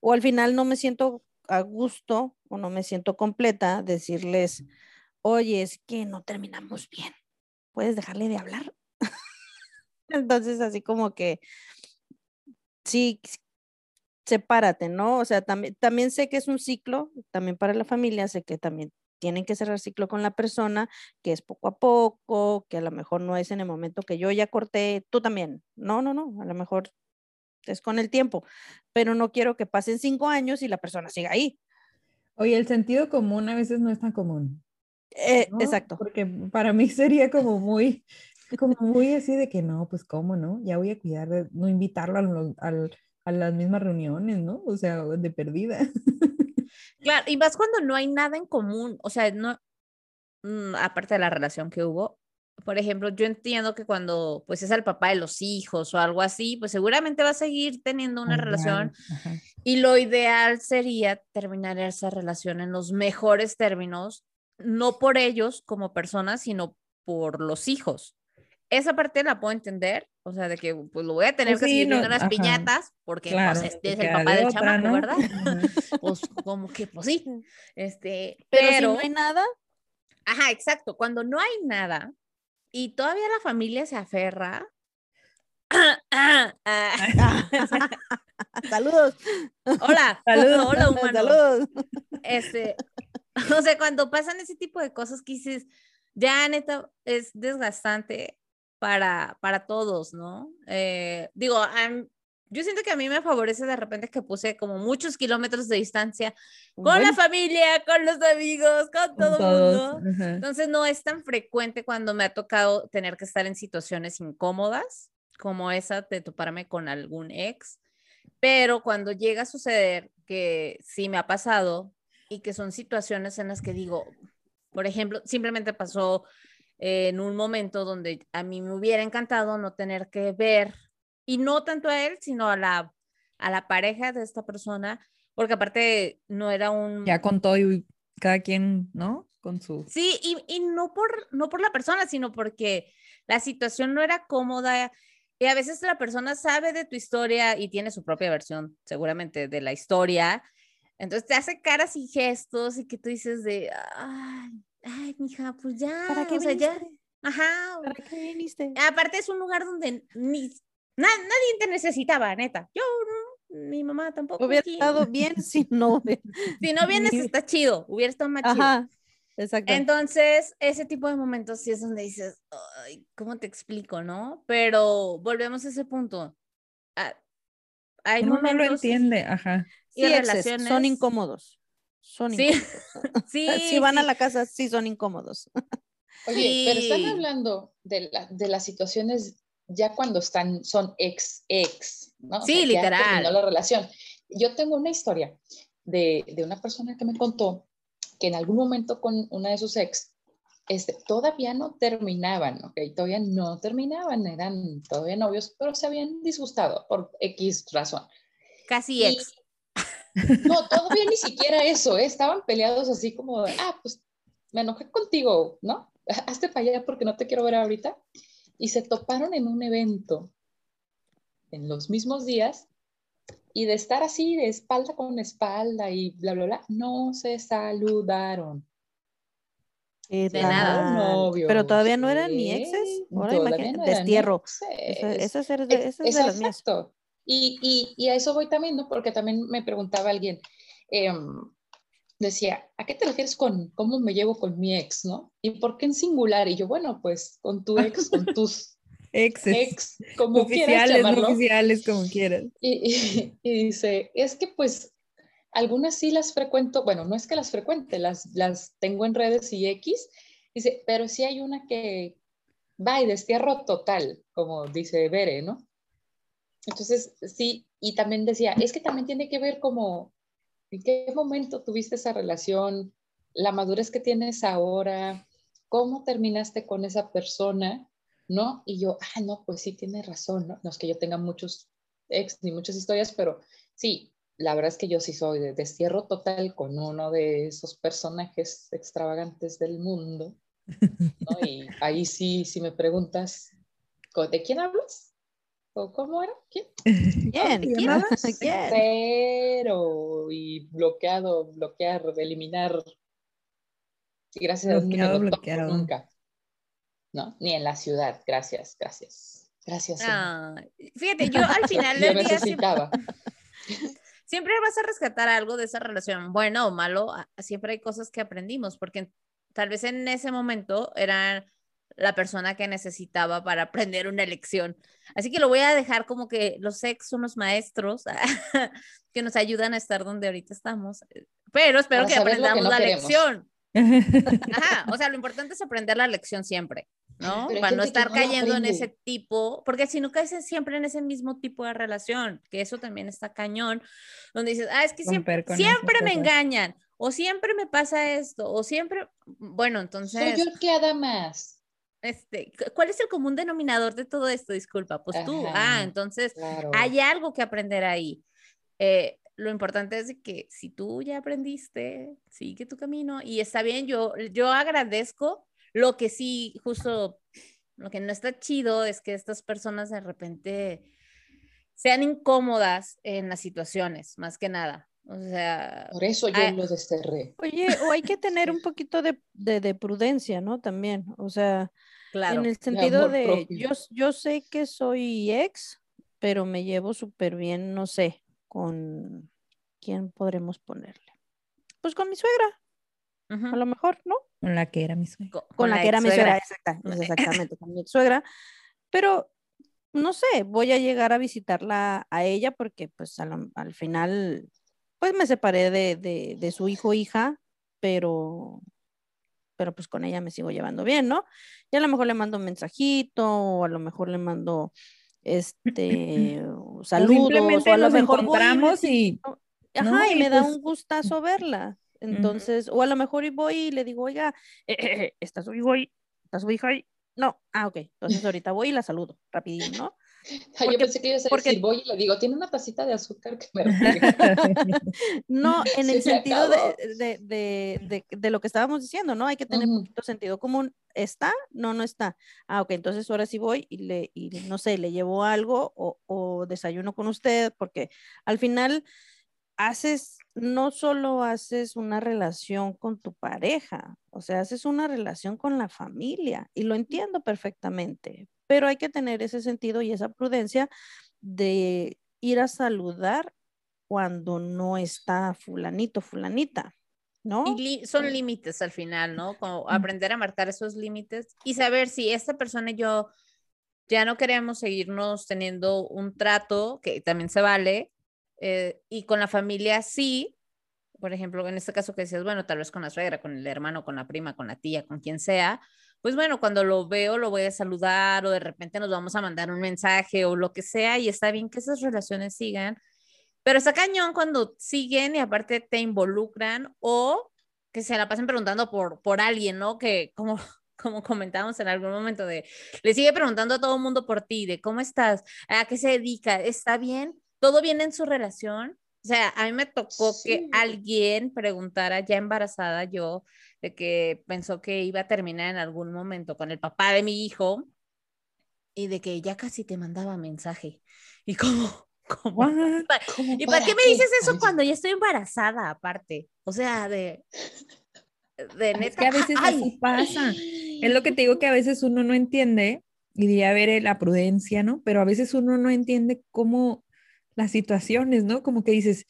O al final no me siento a gusto o no me siento completa decirles, oye, es que no terminamos bien, ¿puedes dejarle de hablar? (laughs) Entonces, así como que sí, sepárate, ¿no? O sea, también, también sé que es un ciclo, también para la familia, sé que también tienen que cerrar ciclo con la persona, que es poco a poco, que a lo mejor no es en el momento que yo ya corté, tú también. No, no, no, a lo mejor es con el tiempo, pero no quiero que pasen cinco años y la persona siga ahí. Oye, el sentido común a veces no es tan común. Eh, exacto. Porque para mí sería como muy, como muy así de que no, pues cómo, ¿no? Ya voy a cuidar de no invitarlo a, a las mismas reuniones, ¿no? O sea, de perdida. Claro, y más cuando no hay nada en común, o sea, no, mm, aparte de la relación que hubo, por ejemplo, yo entiendo que cuando pues es el papá de los hijos o algo así, pues seguramente va a seguir teniendo una relación y lo ideal sería terminar esa relación en los mejores términos, no por ellos como personas, sino por los hijos esa parte la puedo entender, o sea, de que pues lo voy a tener pues que seguir viendo las piñatas, porque pues, este es el papá del chamaco, ¿verdad? (laughs) pues como que, pues sí, este, pero, pero si no hay nada. Ajá, exacto, cuando no hay nada y todavía la familia se aferra. (coughs) Saludos. Hola, (laughs) saludos, hola humano. Saludos. Este, (laughs) o sea, cuando pasan ese tipo de cosas que dices, ya neta, es desgastante para, para todos, ¿no? Eh, digo, yo siento que a mí me favorece de repente que puse como muchos kilómetros de distancia con la familia, con los amigos, con todo el mundo. Entonces no es tan frecuente cuando me ha tocado tener que estar en situaciones incómodas. como esa de toparme con algún ex, pero cuando llega a suceder que sí me ha pasado y que son situaciones en las que digo, por ejemplo, simplemente pasó en un momento donde a mí me hubiera encantado no tener que ver, y no tanto a él, sino a la, a la pareja de esta persona, porque aparte no era un... Ya contó y cada quien, ¿no? Con su... Sí, y, y no, por, no por la persona, sino porque la situación no era cómoda. Y a veces la persona sabe de tu historia y tiene su propia versión, seguramente, de la historia. Entonces te hace caras y gestos y que tú dices de, ay, ay, mija, pues ya. ¿Para qué o sea, ya. viniste? Ajá. ¿Para qué viniste? Aparte es un lugar donde ni, na- nadie te necesitaba, neta. Yo, no, mi mamá tampoco. Hubiera aquí. estado bien (laughs) si no. Si no vienes, está chido. Hubiera estado más chido. Ajá, exacto. Entonces, ese tipo de momentos sí es donde dices, Ay, ¿cómo te explico, no? Pero volvemos a ese punto. Ah, hay Uno no lo momentos entiende, ajá. y Sí, relaciones. son incómodos. Son Sí, incómodos. (laughs) (laughs) Sí, si van a la casa, sí son incómodos. (laughs) Oye, pero están hablando de, la- de las situaciones ya cuando están, son ex, ex, ¿no? O Sí, sea, ya literal. terminó la relación. Yo tengo una historia de, de una persona que me contó que en algún momento con una de sus ex, este, todavía no terminaban, ¿ok? Todavía no terminaban, eran todavía novios, pero se habían disgustado por X razón. Casi Y- ex. No, todavía ni siquiera eso, ¿eh? estaban peleados así como, de, ah, pues me enojé contigo, ¿no? (laughs) Hazte para allá porque no te quiero ver ahorita. Y se toparon en un evento en los mismos días y de estar así de espalda con espalda y bla, bla, bla, no se saludaron. ¿Qué De nada. novios, Pero todavía no eran ni ¿eh? exes. Ahora imagínate, no destierro. Esa, esa es de, Ex- esa es de las mías. Exacto. Y, y, y a eso voy también, ¿no? Porque también me preguntaba alguien, em, decía, ¿a qué te refieres con cómo me llevo con mi ex, no? ¿Y por qué en singular? Y yo, bueno, pues con tu ex, con tus (laughs) Exes. ex, como quieras oficiales, llamarlo. oficiales, como quieras. Y dice, es que pues algunas sí las frecuento, bueno, no es que las frecuente, las, las tengo en redes y X, dice, pero sí hay una que va y destierro total, como dice Bere, ¿no? Entonces, sí, y también decía, es que también tiene que ver como, ¿en qué momento tuviste esa relación? La madurez que tienes ahora, cómo terminaste con esa persona, ¿no? Y yo, ah, no, pues sí, tiene razón, ¿no? No es que yo tenga muchos ex ni muchas historias, pero sí, la verdad es que yo sí soy de destierro total con uno de esos personajes extravagantes del mundo, ¿no? (laughs) Y ahí sí, si me preguntas, ¿co- ¿de quién hablas? ¿O cómo era? ¿Quién? (laughs) ¿Quién? ¿se ¿Quién? (laughs) Cero y bloqueado, bloquear, eliminar. Y gracias a Dios no me Bloqueado, lo bloqueado. nunca. ¿No? Ni en la ciudad. Gracias, gracias. Gracias. Ah, fíjate, yo (laughs) al final del día siempre, siempre vas a rescatar algo de esa relación, bueno o malo, siempre hay cosas que aprendimos, porque tal vez en ese momento era la persona que necesitaba para aprender una lección. Así que lo voy a dejar como que los ex son los maestros (laughs) que nos ayudan a estar donde ahorita estamos, pero espero que aprendamos no la queremos. lección. (laughs) Ajá, o sea, lo importante es aprender la lección siempre, ¿no? Pero Para no estar no cayendo en ese tipo, porque si no caes siempre en ese mismo tipo de relación, que eso también está cañón, donde dices, ah, es que siempre, siempre me engañan, o siempre me pasa esto, o siempre, bueno, Soy entonces, yo el que más. Este, cu- ¿cuál es el común denominador de todo esto? Disculpa, pues tú, ah, Ajá, entonces Claro. hay algo que aprender ahí. Eh, lo importante es que si tú ya aprendiste, sigue tu camino y está bien, yo, yo agradezco lo que sí, justo lo que no está chido es que estas personas de repente sean incómodas en las situaciones, más que nada. O sea, Por eso yo lo desterré. Oye, o hay que tener un (laughs) poquito de, de- de prudencia, ¿no? También, o sea, claro. en el sentido de, propio. yo, yo sé que soy ex, pero me llevo súper bien, no sé, con, ¿quién podremos ponerle? Pues con mi suegra, a lo mejor, ¿no? Con la que era mi suegra. Co- Con, la, que era mi suegra, ex-suegra. exacta, exactamente, con mi ex suegra, pero no sé, voy a llegar a visitarla a ella porque pues al final, pues me separé de, de, de su hijo hija, pero, pero pues con ella me sigo llevando bien, ¿no? Y a lo mejor le mando un mensajito o a lo mejor le mando este, (clears throat) saludos, simplemente o a lo nos mejor encontramos y Ajá, ¿no? y Y me da pues- un gustazo verla. Entonces, o a lo mejor y voy y le digo, oiga, eh, (clears throat) eh, ¿está su hijo ahí? ¿Está su hija ahí? No, ah, ok. Entonces ahorita voy y la saludo, rapidín, ¿no? (laughs) Porque- yo pensé que ibas a porque- decir, voy y le digo, tiene una tacita de azúcar que me (laughs) refriega". (laughs) No, en el sentido de, de, de, lo que estábamos diciendo, ¿no? Hay que tener Ujú. poquito sentido común. ¿Está? No, no está. Ah, ok, entonces ahora sí voy y le, y no sé, le llevo algo o, o desayuno con usted, porque al final haces, no solo haces una relación con tu pareja, o sea, haces una relación con la familia y lo entiendo perfectamente, pero hay que tener ese sentido y esa prudencia de ir a saludar cuando no está fulanito, fulanita, ¿no? Y son límites al final, ¿no? Como aprender a marcar esos límites y saber si esta persona y yo ya no queremos seguirnos teniendo un trato, que también se vale, eh, y con la familia sí, por ejemplo, en este caso que decías, bueno, tal vez con la suegra, con el hermano, con la prima, con la tía, con quien sea, pues bueno, cuando lo veo lo voy a saludar o de repente nos vamos a mandar un mensaje o lo que sea y está bien que esas relaciones sigan, pero está cañón cuando siguen y aparte te involucran o que se la pasen preguntando por, por alguien, ¿no? Que como, (laughs) como comentábamos en algún momento de, le sigue preguntando a todo el mundo por ti, de cómo estás, a qué se dedica, está bien, todo bien en su relación. O sea, a mí me tocó que Sí. alguien preguntara, ya embarazada yo, de que pensó que iba a terminar en algún momento con el papá de mi hijo y de que ya casi te mandaba mensaje. Y como, (laughs) como, ¿Y para qué me dices eso cuando ya estoy embarazada, aparte? O sea, de. De neta. Es que a veces ay, así pasa. Es lo que te digo que a (gasps) veces uno no entiende, y de haber la prudencia, ¿no? Pero a veces uno no entiende cómo las situaciones, ¿no? Como que dices,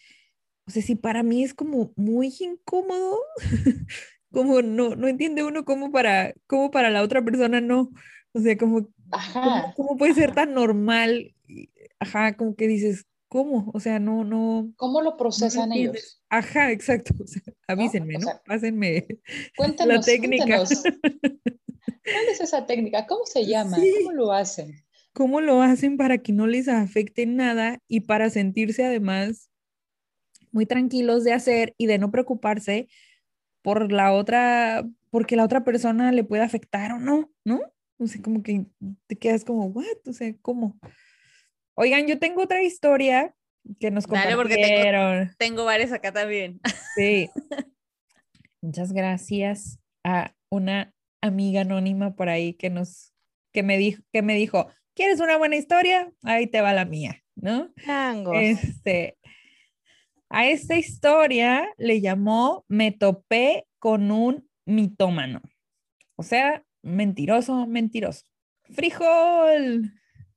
o sea, si para mí es como muy incómodo, (laughs) como no, no entiende uno cómo para, cómo para la otra persona no. O sea, como. ¿cómo, cómo puede ser tan normal? Ajá, como que dices, ¿cómo? O sea, no, no. ¿Cómo lo procesan ellos? Ajá, exacto. O sea, (laughs) avísenme, O ¿no? sea, Pásenme Cuéntanos, (laughs) la técnica. cuéntanos. ¿Cuál es esa técnica? ¿Cómo se llama? Sí. ¿Cómo lo hacen? Cómo lo hacen para que no les afecte nada y para sentirse además muy tranquilos de hacer y de no preocuparse por la otra, porque la otra persona le puede afectar o no, ¿no? O sea, como que te quedas como, ¿what? O sea, ¿cómo? Oigan, yo tengo otra historia que nos Dale, porque tengo- compartieron. Tengo varias acá también. Sí. (laughs) Muchas gracias a una amiga anónima por ahí que nos, que me dijo, que me dijo, ¿quieres una buena historia? Ahí te va la mía, ¿no? Changos. Este, a esta historia le llamó Me topé con un mitómano. O sea, mentiroso, mentiroso. Frijol.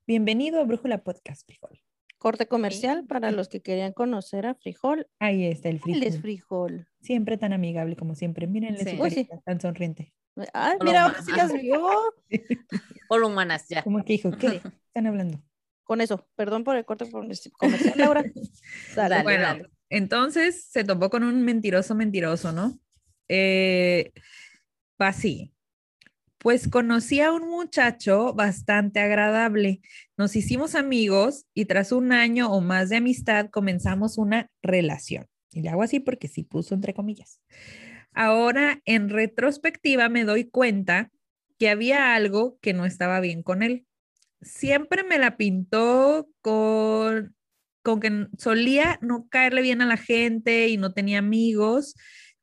Bienvenido a Brújula Podcast, Frijol. Corte comercial para los que querían conocer a Frijol. Ahí está el Él frijol. es Frijol. Siempre tan amigable como siempre. Mírenle Sí. su sí. carita tan sonriente. Ay, Hola, mira, ahora sí las vio. (laughs) Hola, humanas, ya. Como que dijo, ¿qué (laughs) están hablando? Con eso, perdón por el corte comercial, Laura. Dale. (laughs) Dale, bueno, dale. entonces se topó con un mentiroso mentiroso, ¿no? Eh, va así. Pues conocí a un muchacho bastante agradable. Nos hicimos amigos y tras un año o más de amistad comenzamos una relación. Y le hago así porque sí puso entre comillas. Ahora, en retrospectiva, me doy cuenta que había algo que no estaba bien con él. Siempre me la pintó con, con que solía no caerle bien a la gente y no tenía amigos,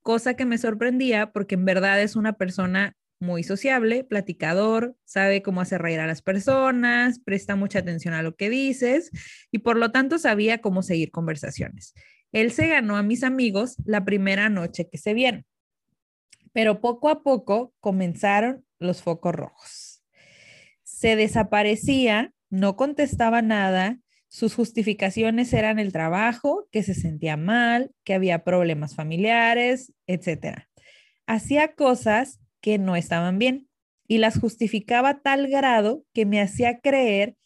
cosa que me sorprendía porque en verdad es una persona muy sociable, platicador, sabe cómo hacer reír a las personas, presta mucha atención a lo que dices y por lo tanto sabía cómo seguir conversaciones. Él se ganó a mis amigos la primera noche que se vieron, pero poco a poco comenzaron los focos rojos. Se desaparecía, no contestaba nada, sus justificaciones eran el trabajo, que se sentía mal, que había problemas familiares, etc. Hacía cosas que no estaban bien y las justificaba a tal grado que me hacía creer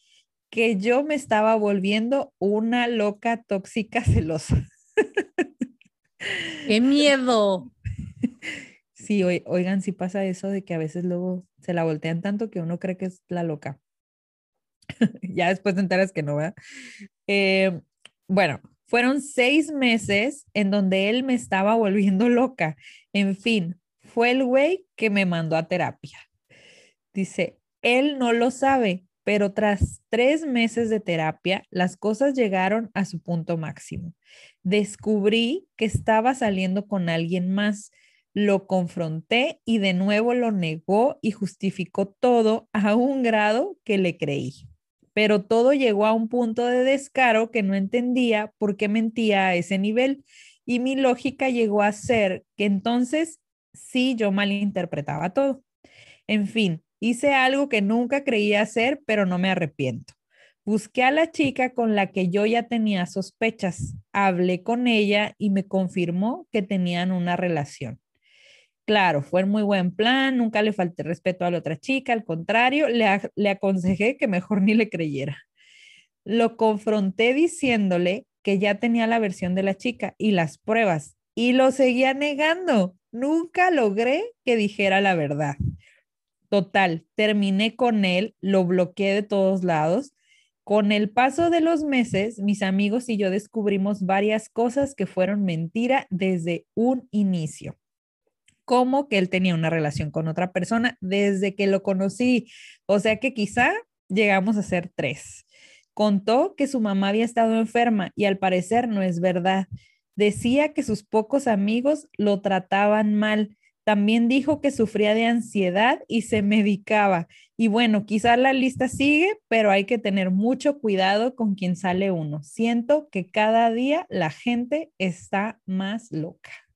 que yo me estaba volviendo una loca tóxica (laughs) celosa. ¡Qué miedo! (laughs) Sí, oi- oigan, sí pasa eso de que a veces luego se la voltean tanto que uno cree que es la loca. (laughs) ya después te enteras que no, ¿verdad? Eh, bueno, fueron seis meses en donde él me estaba volviendo (laughs) loca. En fin, fue el güey que me mandó a terapia. Dice, él no lo sabe, pero tras tres meses de terapia, las cosas llegaron a su punto máximo. Descubrí que estaba saliendo con alguien más. Lo confronté y de nuevo lo negó y justificó todo a un grado que le creí. Pero todo llegó a un punto de descaro que no entendía por qué mentía a ese nivel. Y mi lógica llegó a ser que entonces sí yo malinterpretaba todo. En fin, hice algo que nunca creía hacer, pero no me arrepiento. Busqué a la chica con la que yo ya tenía sospechas, hablé con ella y me confirmó que tenían una relación. Claro, fue muy buen plan, nunca le falté respeto a la otra chica, al contrario, le aconsejé que mejor (laughs) ni le creyera. Lo confronté diciéndole que ya tenía la versión de la chica y las pruebas y lo seguía negando. Nunca logré que dijera la verdad. Total, terminé con él, lo bloqueé de todos lados. Con el paso de los meses, mis amigos y yo descubrimos varias cosas que fueron mentira desde un inicio. Como que él tenía una relación con otra persona desde que lo conocí. O sea que quizá llegamos a ser tres. Contó que su mamá había estado enferma y al parecer no es verdad. Decía que sus pocos amigos lo trataban mal. También dijo que sufría de ansiedad y se medicaba. Y bueno, quizás la lista sigue, pero hay que tener mucho cuidado con quien sale uno. Siento que cada día la gente está más loca.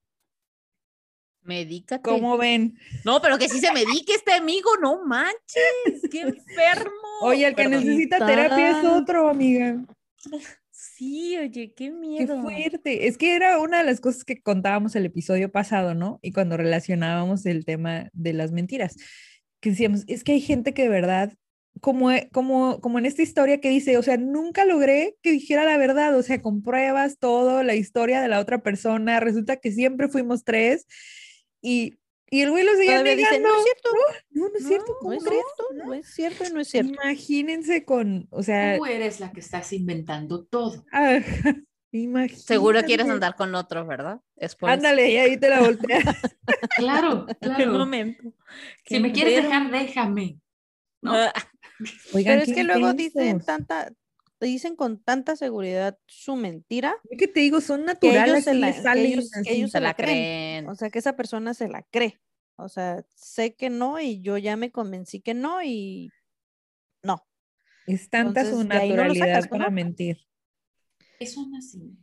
Medícate. ¿Cómo ven? No, pero que sí se medique este amigo, no manches, qué enfermo. Oye, el que Perdón. necesita terapia es otro, amiga. Sí, oye, qué Qué miedo. fuerte. Es que era una de las cosas que contábamos el episodio pasado, ¿no? Y cuando relacionábamos el tema de las mentiras, que decíamos, es que hay gente que de verdad, como, como, como en esta historia que dice, o sea, nunca logré que dijera la verdad, o sea, con pruebas, todo, la historia de la otra persona, resulta que siempre fuimos tres y, y el güey lo seguía negando. no es cierto, No, no es cierto, no ¿cómo es cierto, no es cierto y no es cierto. Imagínense con, o sea, Tú eres la que estás inventando todo. ajá, (laughs) imagínate. Seguro quieres andar con otro, ¿verdad? Es por eso. Ándale, y ahí te la volteas. (laughs) Claro, Qué claro. momento. Si Qué me quieres dejar, déjame. ¿no? Ah, Oigan, Pero es qué que luego dicen intensos. Dicen con tanta seguridad su mentira Es que te digo, son que naturales, ellos se la, que salen ellos, que se se la creen. creen. O sea, que esa persona se la cree. O sea, sé que no y yo ya me convencí que no y no. Es tanta su Entonces, no naturalidad sacas para mentir. Eso no es así.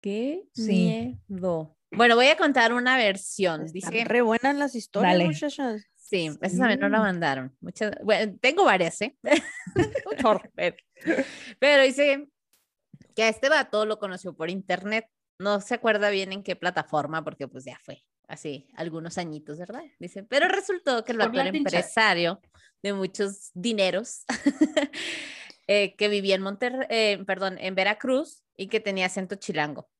Qué Sí. miedo. Bueno, voy a contar una versión. Están Dice, re buenas las historias, Dale. muchachas. Sí, esas también no la Sí. mandaron. Muchas, bueno, tengo varias, ¿eh? (laughs) (laughs) Pero, dice que a este vato lo conoció por internet. No se acuerda bien en qué plataforma, porque pues ya fue así algunos añitos, ¿verdad? Dice, pero resultó que el vato era empresario de muchos dineros, (laughs) eh, que vivía en Monterrey, eh, perdón, en Veracruz y que tenía acento chilango.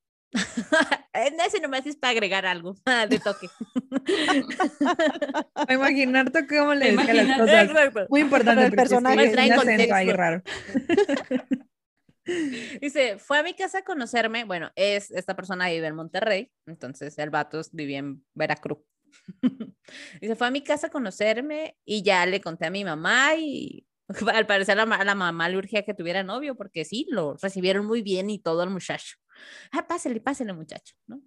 Ese nomás es para agregar algo (laughs) de toque. (laughs) Imaginarte cómo le decía las cosas. Exacto. Muy importante el personaje. es Trae un acento ahí contexto. raro. (laughs) Dice, fue a mi casa a conocerme. Bueno, es esta persona vive en Monterrey, entonces el vato vivía en Veracruz. Dice, fue a mi casa a conocerme y ya le conté a mi mamá y al parecer a la, ma- a la mamá le urgía que tuviera novio porque sí, lo recibieron muy bien y todo el muchacho. Ah, pásele, pásele muchacho, ¿no?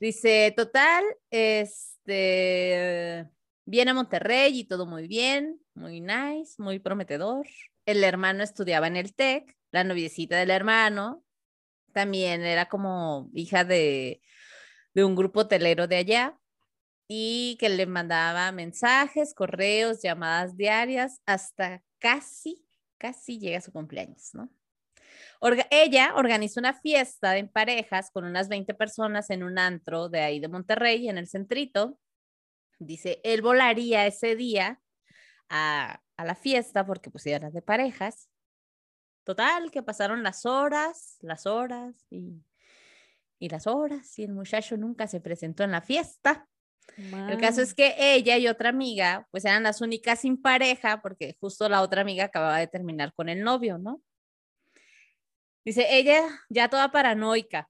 Dice, total, este, viene a Monterrey y todo muy bien, muy nice, muy prometedor. El hermano estudiaba en el TEC, la noviecita del hermano también era como hija de, de un grupo hotelero de allá y que le mandaba mensajes, correos, llamadas diarias hasta casi, casi llega su cumpleaños, ¿no? Orga- ella organizó una fiesta en parejas con unas 20 personas en un antro de ahí de Monterrey, en el centrito. Dice, él volaría ese día a, a la fiesta porque pues era de parejas. Total, que pasaron las horas, las horas y, y las horas y el muchacho nunca se presentó en la fiesta. El caso es que ella y otra amiga, pues eran las únicas sin pareja, porque justo la otra amiga acababa de terminar con el novio, ¿no? Dice, ella ya toda paranoica,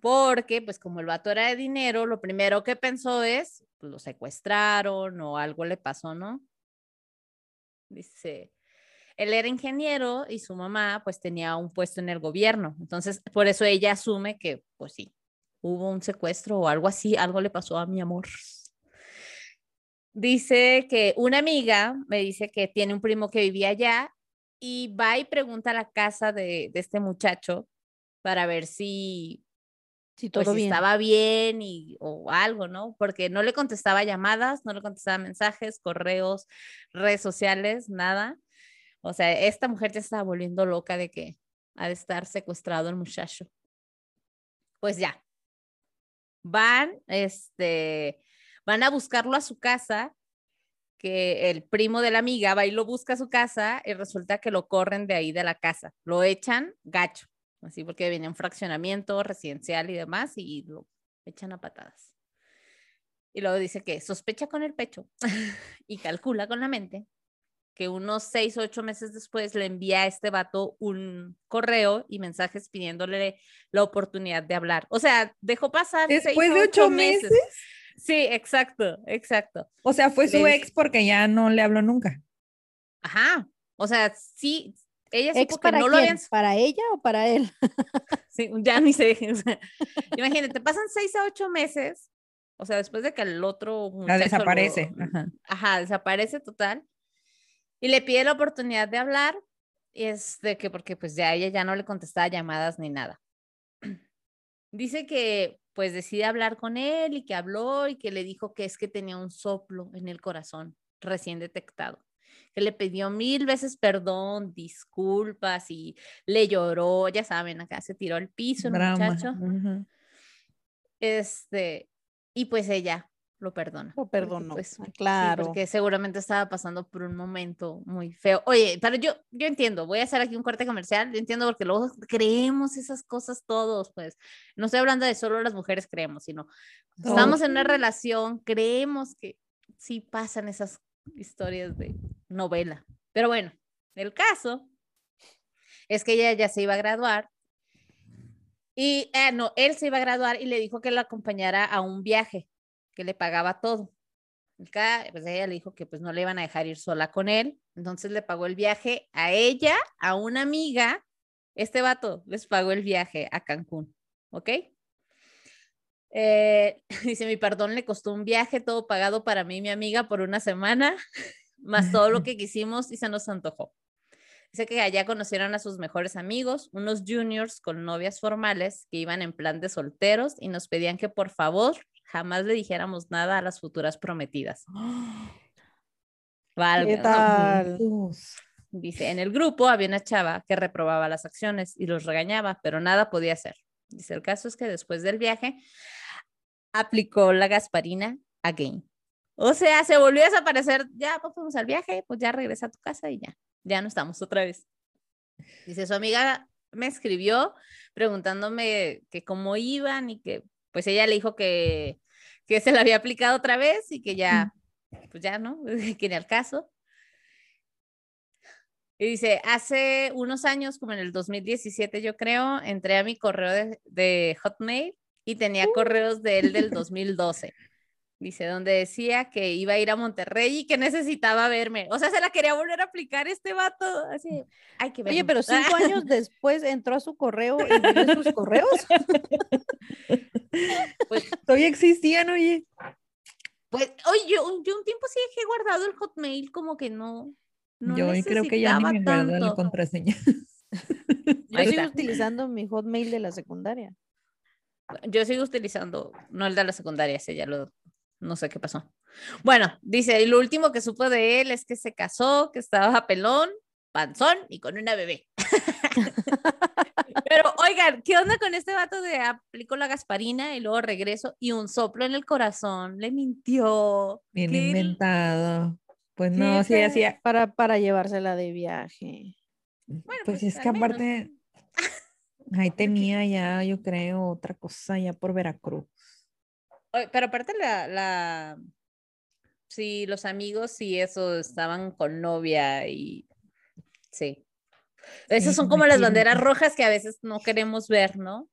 porque pues como el vato era de dinero, lo primero que pensó es, pues, lo secuestraron o algo le pasó, ¿no? Dice, él era ingeniero y su mamá pues tenía un puesto en el gobierno, entonces por eso ella asume que pues sí, hubo un secuestro o algo así, algo le pasó a mi amor. Dice que una amiga me dice que tiene un primo que vivía allá y va y pregunta a la casa de, de este muchacho para ver si, Sí, pues, todo si bien. estaba bien y, o algo, ¿no? Porque no le contestaba llamadas, no le contestaba mensajes, correos, redes sociales, nada. O sea, esta mujer ya estaba volviendo loca de que ha de estar secuestrado el muchacho. Pues ya. Van, este, van a buscarlo a su casa, que el primo de la amiga va y lo busca a su casa y resulta que lo corren de ahí de la casa. Lo echan gacho, así porque venía un fraccionamiento residencial y demás y lo echan a patadas. Y luego dice que sospecha con el pecho (laughs) y calcula con la mente que unos seis o ocho meses después le envía a este vato un correo y mensajes pidiéndole la oportunidad de hablar. O sea, dejó pasar seis Después o de ocho meses. Sí, exacto, exacto. O sea, fue su Les- ex porque ya no le habló nunca. Ajá. O sea, sí, ella ¿Ex supo que para no lo quién? habían. ¿Para ella o para él? (laughs) Sí, ya ni sé. (laughs) o sea, imagínate, pasan seis a ocho meses. O sea, después de que el otro La lo- desaparece. Ajá. Ajá, desaparece total. Y le pide la oportunidad de hablar. Y es de que, porque pues ya ella ya no le contestaba llamadas ni nada. (clears throat) Dice que pues decide hablar con él y que habló y que le dijo que es que tenía un soplo en el corazón recién detectado. Que le pidió mil veces perdón, disculpas y le lloró, ya saben, acá se tiró al piso el muchacho. Ujú. Este, y pues ella lo perdona. Lo porque, perdonó. pues, Ah, sí, claro. porque seguramente estaba pasando por un momento muy feo. Oye, pero yo, yo entiendo, voy a hacer aquí un corte comercial, yo entiendo porque luego creemos esas cosas todos, pues. No estoy hablando de solo las mujeres creemos, sino Todos. estamos en una relación, creemos que sí pasan esas historias de novela. Pero bueno, el caso es que ella ya se iba a graduar y, eh, no, él se iba a graduar y le dijo que la acompañara a un viaje, que le pagaba todo. Pues ella le dijo que pues no le iban a dejar ir sola con él, entonces le pagó el viaje a ella, a una amiga, este vato les pagó el viaje a Cancún, ¿ok? Eh, (laughs) dice, mi perdón le costó un viaje todo pagado para mí y mi amiga por una semana, (laughs) más todo lo que quisimos y se nos antojó. Dice que allá conocieron a sus mejores amigos, unos juniors con novias formales que iban en plan de solteros y nos pedían que por favor jamás le dijéramos nada a las futuras prometidas. (gasps) ¿Qué Válgame. tal? Dice, en el grupo había una chava que reprobaba las acciones y los regañaba, pero nada podía hacer. Dice, el caso es que después del viaje aplicó la Gasparina again. O sea, se volvió a desaparecer, ya pues fuimos al viaje, pues ya regresa a tu casa y ya, ya no estamos otra vez. Dice, su amiga me escribió preguntándome que cómo iban y que pues ella le dijo que, que se la había aplicado otra vez y que ya, pues ya, ¿no? (laughs) Que ni al caso. Y dice, hace unos años, como en el 2017 yo creo, entré a mi correo de, de Hotmail y tenía correos de él del (laughs) 2012. Dice, donde decía que iba a ir a Monterrey y que necesitaba verme. O sea, se la quería volver a aplicar este vato. Así, hay que Oye, vernos". pero cinco (laughs) años después entró a su correo y vio sus correos. (laughs) Pues, Todavía existían, oye. pues, oye, yo, yo un tiempo sí dejé guardado el Hotmail, como que no. no Yo creo que ya ni me acuerdo la contraseña. (laughs) Yo sigo utilizando mi hotmail de la secundaria. Yo sigo utilizando, no el de la secundaria, ese ya lo, no sé qué pasó. Bueno, dice, y lo último que supo de él es que se casó, que estaba pelón, panzón y con una bebé. Pero oigan, ¿qué onda con este vato de aplicó la gasparina y luego regreso y un soplo en el corazón? Le mintió. Bien ¿Qué- inventado. Pues no, sí hacía. Para, para llevársela de viaje. Pues, pues, es que menos. aparte, (laughs) ahí tenía ya, yo creo, otra cosa ya por Veracruz. Pero aparte la, la, sí, los amigos y eso estaban con novia y sí. Esas Sí, son como las banderas rojas que a veces no queremos ver, ¿no?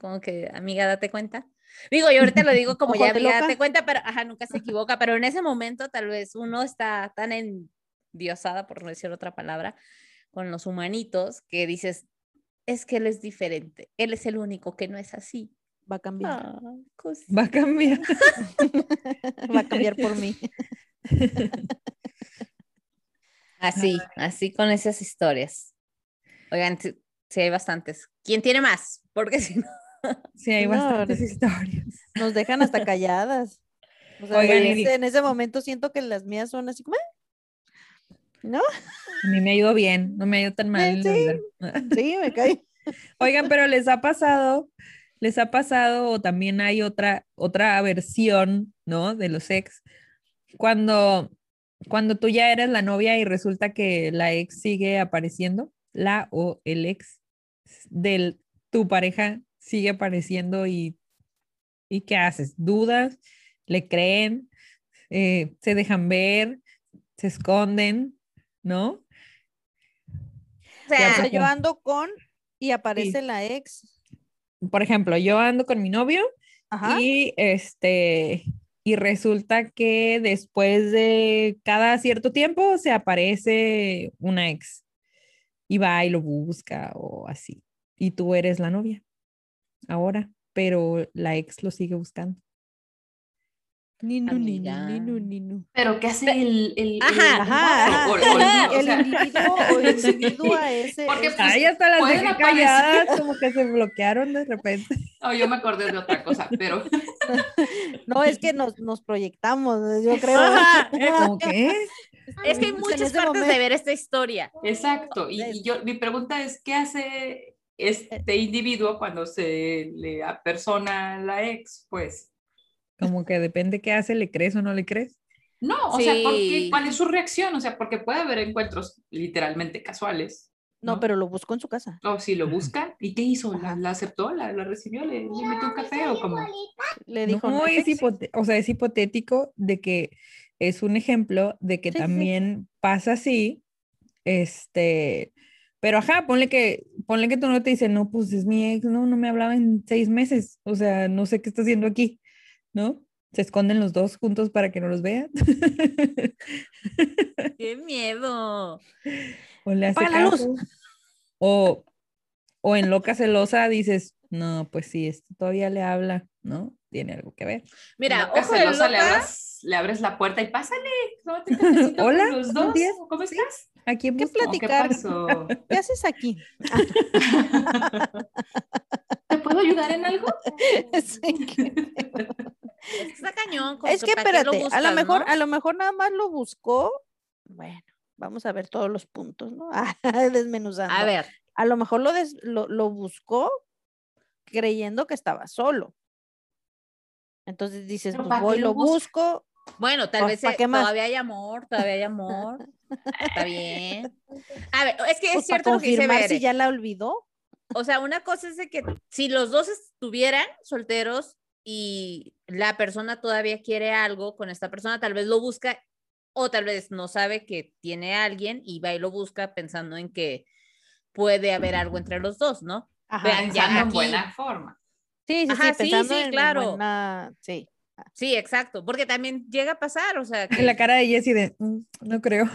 Como que, amiga, date cuenta. Digo, yo ahorita lo digo como (laughs) ya, amiga, loca. date cuenta, pero ajá, nunca se equivoca, pero en ese momento tal vez uno está tan endiosada, por no decir otra palabra, con los humanitos que dices, es que él es diferente, él es el único que no es así. Va a cambiar. Ah, cos- Va a cambiar. (laughs) Va a cambiar por mí. (laughs) Así, así con esas historias. Oigan, sí, sí hay bastantes. ¿Quién tiene más? Porque si no. (laughs) Sí, hay No, bastantes historias. Nos dejan hasta calladas. O sea, Oigan, en, ese, en ese momento siento que las mías son así como, "Ah". ¿no? A mí me ha ido bien, no me ha ido tan mal. sí. vida. Sí, me cae. Oigan, pero les ha pasado, les ha pasado, o también hay otra, otra versión, ¿no? De los ex. Cuando, cuando tú ya eres la novia y resulta que la ex sigue apareciendo, la o el ex de tu pareja sigue apareciendo y, ¿y qué haces? ¿Dudas? ¿Le creen? Eh, ¿Se dejan ver? ¿Se esconden? ¿No? O sea, yo ando con y aparece la ex. Por ejemplo, yo ando con mi novio Ajá. Y este, y resulta que después de cada cierto tiempo se aparece una ex y va y lo busca o así. Y tú eres la novia ahora, pero la ex lo sigue buscando. Ninu, ninu, ninu, ninu. Pero ¿qué hace el, Ajá, Ajá, individuo o el individuo a ese. Porque, pues, Ay, hasta las dejé calladas, como que se bloquearon de repente. (laughs) oh, yo me acordé de otra cosa, pero (laughs) No, es que nos, nos proyectamos, yo creo. Ajá, (laughs) ¿Cómo que? es que hay En muchas partes de ver esta historia. exacto. Y, y yo, mi pregunta es, ¿qué hace este individuo cuando se le apersona la ex? Pues, Como que depende qué hace, ¿le crees o no le crees? no, o sea, ¿por qué? Sí. ¿cuál es su reacción? O sea, porque puede haber encuentros literalmente casuales. No, ¿no? pero lo buscó en su casa. O si lo busca, ¿y qué hizo? ¿La, la aceptó? ¿La, la recibió? ¿Le, le metió un café o cómo? Le dijo, no, "No, es, sexy". hipote- o sea, es hipotético de que es un ejemplo de que Sí, sí, sí. también pasa así, este, pero ajá, ponle que, ponle que tu no te dice, no, pues es mi ex, no, no me hablaba en seis meses, o sea, no sé qué está haciendo aquí, ¿no? Se esconden los dos juntos para que no los vean. (laughs) ¡Qué miedo! o le hace la luz. caso. O, o en loca celosa dices, no, pues sí, esto todavía le habla, ¿no? Tiene algo que ver. Mira, Loca ojo de celosa, le, loca, abras- le abres la puerta y pásale. (laughs) con Hola, los dos. días. ¿Cómo estás? ¿A quién ¿Qué? ¿O ¿Qué platicar? pasó? ¿Qué haces aquí? (laughs) ¿Te puedo ayudar en algo? Sí, está cañón. como Es que ¿para qué lo espérate, a lo buscas, mejor, no? a lo mejor nada más lo buscó. Bueno, vamos a ver todos los puntos, ¿no? (laughs) Ah, Desmenuzando. A ver, A lo mejor lo, des- lo, lo buscó creyendo que estaba solo. Entonces dices, pues ¿para voy, lo busco. bueno, tal Pues, vez ¿pa' qué más? todavía hay amor, todavía hay amor. (laughs) Está bien. A ver, es que es pues, cierto lo que dice Bere. si ya la olvidó. O sea, una cosa es de que si los dos estuvieran solteros y la persona todavía quiere algo con esta persona, tal vez lo busca o tal vez no sabe que tiene a alguien y va y lo busca pensando en que puede haber algo entre los dos, ¿no? Ajá. Vean, ya Pensando en buena forma. Sí, sí, Ajá, sí, sí, pensando sí, en claro. buena- sí. Sí, exacto, porque también llega a pasar, o sea, que, En la cara de Jessie de, "Mm, no creo, bueno,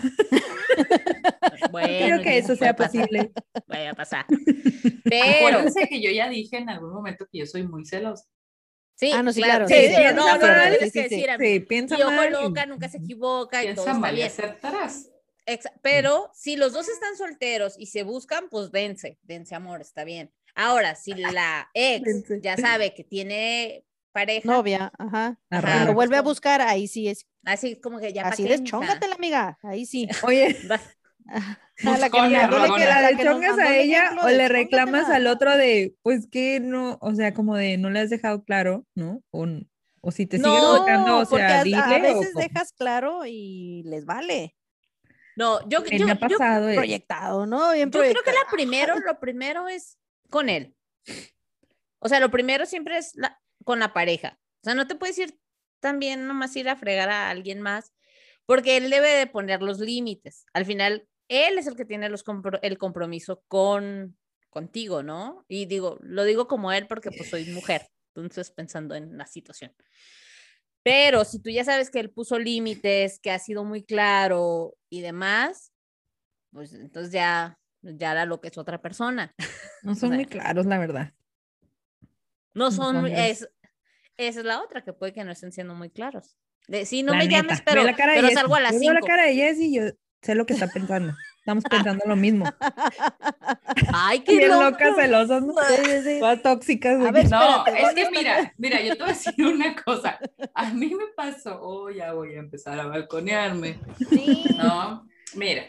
(laughs) no creo que eso sea pasar, posible. Vaya a pasar. (laughs) Pero, Acuérdense que yo ya dije en algún momento que yo soy muy celosa. Sí, Ah, no, sí, claro, sí, sí, no, piensa no, no, sí, que sí, decir, Sí, amigo. piensa Y ojo mal. loca, nunca se equivoca y todo está mal y bien. acertarás. Pero si los dos están solteros y se buscan, pues dense, dense amor, está bien. Ahora, si la ex (laughs) Dense. ya sabe que tiene pareja, Novia, ajá. Ajá. Lo vuelve a buscar, ahí sí es. así como que ya Así deschóngatela, amiga. Ahí sí. Oye, (laughs) A la que que la a el ella o le reclamas al otro de, pues que no, o sea, como de no le has dejado claro, ¿no? O, o si te No, buscando, o porque sea, a- dile. a o veces cómo. dejas claro y les vale. No, yo, Me yo, ha yo- pasado. eh. Proyectado, ¿no? Bien yo creo que proyectado. la primero, lo primero es con él. O sea, lo primero siempre es la- con la pareja. O sea, no te puedes ir también nomás ir a fregar a alguien más, porque él debe de poner los límites. Al final, él es el que tiene los el compromiso con contigo, ¿no? Y digo, lo digo como él porque pues soy mujer, entonces pensando en la situación. Pero si tú ya sabes que él puso límites, que ha sido muy claro y demás, pues entonces ya, ya era lo que es otra persona. No (laughs) son muy claros, la verdad. No son, es, esa es la otra, que puede que no estén siendo muy claros. De, sí, no me llames, pero, pero salgo a las 5. la cara de Jess y yo sé lo que está pensando. Estamos pensando lo mismo. (laughs) Ay, qué Bien locas, celosas, ¿no? tóxicas. A ver, no, es que mira, mira, yo te voy a decir una cosa. A mí me pasó, oh, ya voy a empezar a balconearme. Sí. No, mira,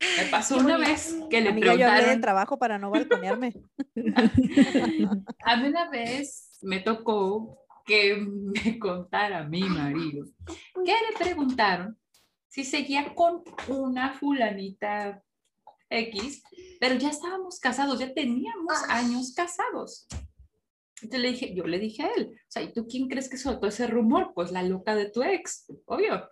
me pasó una vez que le Amiga, preguntaron... yo de trabajo para no balconearme. (laughs) a mí una vez me tocó que me contara mi marido que le preguntaron si seguía con una fulanita X, pero ya estábamos casados, ya teníamos ah. años casados. Entonces le dije, yo le dije a él, o sea, ¿y tú quién crees que soltó ese rumor? Pues la loca de tu ex, obvio.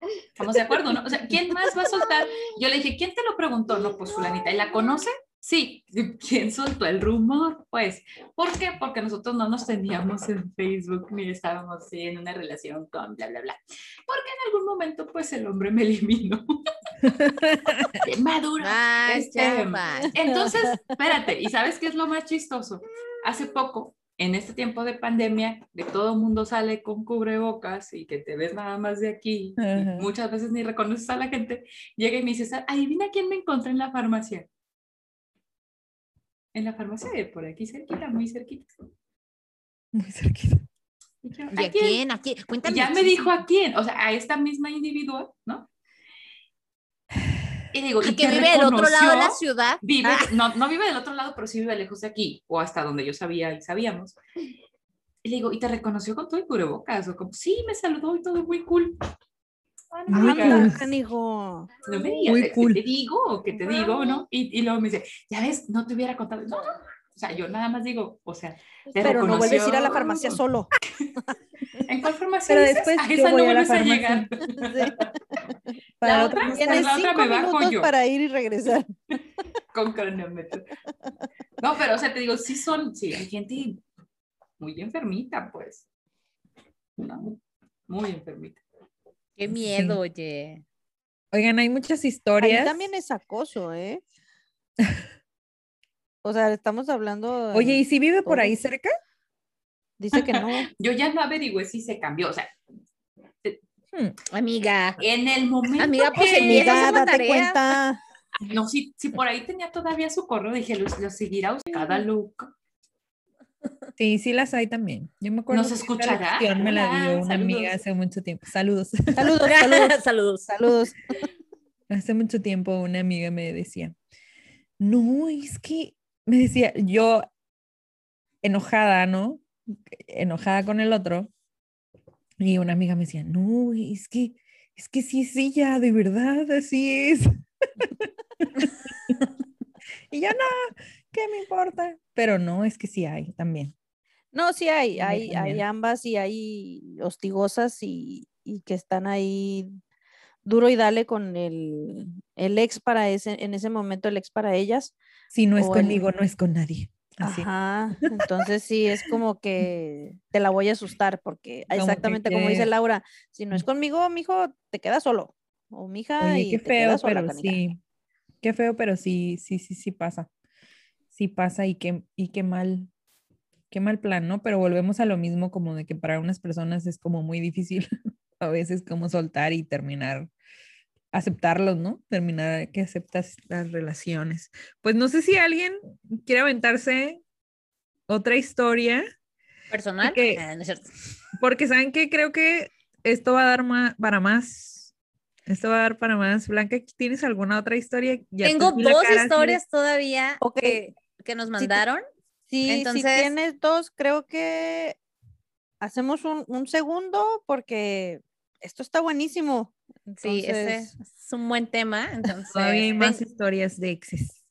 Estamos de acuerdo, ¿no? O sea, ¿quién más va a soltar? Yo le dije, ¿quién te lo preguntó? No, pues fulanita, ¿y la conoce? Sí, (laughs) ¿quién soltó el rumor? Pues, ¿por qué? Porque nosotros no nos teníamos en Facebook ni estábamos en una relación con bla, bla, bla. Porque en algún momento, pues, el hombre me eliminó. (laughs) Maduro. Este, entonces, espérate, ¿y sabes qué es lo más chistoso? Hace poco, en este tiempo de pandemia, que todo el mundo sale con cubrebocas y que te ves nada más de aquí, muchas veces ni reconoces a la gente, llega y me dice, adivina quién me encontré en la farmacia en la farmacia de por aquí cerquita, muy cerquita. Muy cerquita. ¿Y a quién? ¿A quién? Cuéntame. Ya me dijo a quién, o sea, a esta misma individual, ¿no? Y digo, ¿Y, que vive del otro lado de la ciudad. Vive, ah. no, no vive del otro lado, pero sí vive lejos de aquí, o hasta donde yo sabía y sabíamos. Y le digo, ¿y te reconoció con todo el cubrebocas? O como, sí, me saludó y todo muy cool. Muy cool. No me digas, Muy cool. te digo, que te digo, ¿no? Y, y, luego me dice, ya ves, no te hubiera contado. No, o sea, yo nada más digo, o sea, te pero no vuelves a ir a la farmacia solo. (laughs) ¿En cuál farmacia? Pero después a esa no vuelves a, llegar. (laughs) (laughs) Para la otra, tienes la cinco me minutos yo. para ir y regresar. Con cronómetro. No, pero o sea, te digo, sí son, sí, hay gente muy enfermita, pues. No, muy enfermita. Qué miedo, oye. Oigan, hay muchas historias. Ahí también es acoso, ¿eh? (laughs) o sea, estamos hablando. Oye, ¿y si vive por ahí cerca? Dice que no. (laughs) Yo ya no averigüé si se cambió, o sea. Hmm, amiga. En el momento. Amiga, pues amiga, date cuenta. No, si, si por ahí tenía todavía su correo, dije, lo, lo seguirá usted cada loca. Sí, sí las hay también. Yo me acuerdo. ¿Nos escuchará? me la dio una amiga hace mucho tiempo. Saludos. (laughs) (laughs) Saludos, saludos, saludos. (laughs) Hace mucho tiempo una amiga me decía, no, es que, me decía, yo enojada, ¿no? Enojada con el otro. Y una amiga me decía, no, es que, es que sí, sí, ya, de verdad, así es. y yo no, ¿qué me importa? Pero no, es que sí hay también. No, sí hay, hay, hay ambas y hay hostigosas y, y, que están ahí duro y dale con el, el, ex para ese, en ese momento el ex para ellas. Si no es conmigo, no es con nadie. Ajá, (laughs) entonces sí, es como que te la voy a asustar porque exactamente como dice Laura, si no es conmigo, mijo, te quedas solo. O mija Oye, y qué feo, pero sí. Qué feo, pero sí, sí, sí, sí pasa. Sí pasa y qué, y qué mal, qué mal plan, ¿no? Pero volvemos a lo mismo como de que para unas personas es como muy difícil (laughs) a veces como soltar y terminar, aceptarlos, ¿no? Terminar que aceptas las relaciones. Pues no sé si alguien quiere aventarse otra historia. Personal. Porque, ah, porque saben que creo que esto va a dar para más. Esto va a dar para más. Blanca, ¿tienes alguna otra historia? Tengo dos historias todavía que, que, nos mandaron. Sí, Entonces, si tienes dos, creo que hacemos un, segundo porque esto está buenísimo. Sí, ese es un buen tema. Entonces, todavía hay más historias de exes.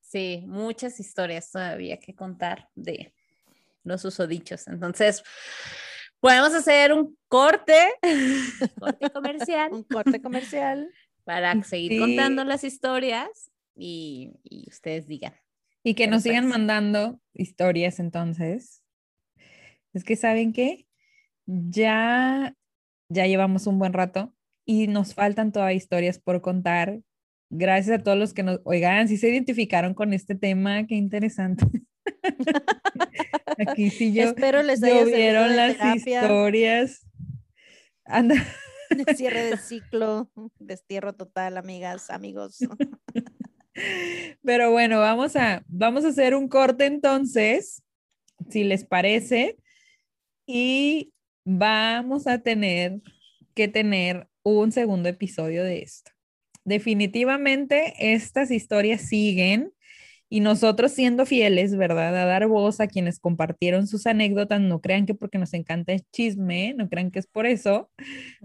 Sí, muchas historias todavía que contar de, los usodichos. Entonces, podemos hacer un corte, (laughs) corte comercial. Un corte comercial. Para seguir Sí. contando las historias y, y ustedes digan. Y que nos sigan mandando historias entonces. Es que saben qué, ya, ya llevamos un buen rato y nos faltan todavía historias por contar. Gracias a todos los que nos, oigan, si se identificaron con este tema, qué interesante. (laughs) Aquí sí yo, Espero les de las terapia, historias. Anda, (laughs) cierre de ciclo, destierro total, amigas, amigos. (laughs) (laughs) Pero bueno, vamos a, vamos a hacer un corte entonces, si les parece, y vamos a tener que tener un segundo episodio de esto. Definitivamente estas historias siguen y nosotros siendo fieles, ¿verdad? A dar voz a quienes compartieron sus anécdotas, no crean que porque nos encanta el chisme, no crean que es por eso,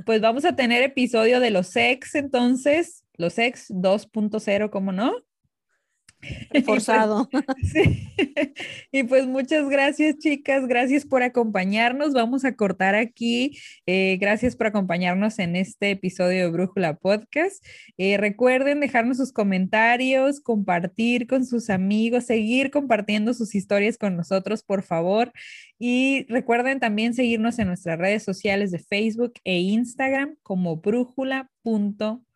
pues vamos a tener episodio de los ex, entonces, los ex 2.0, ¿cómo no? Forzado. (laughs) Sí. (laughs) Y pues muchas gracias, chicas. Gracias por acompañarnos. Vamos a cortar aquí. Eh, gracias por acompañarnos en este episodio de Brújula Podcast. Eh, recuerden dejarnos sus comentarios, compartir con sus amigos, seguir compartiendo sus historias con nosotros, por favor. Y recuerden también seguirnos en nuestras redes sociales de Facebook e Instagram como brújula.podcast.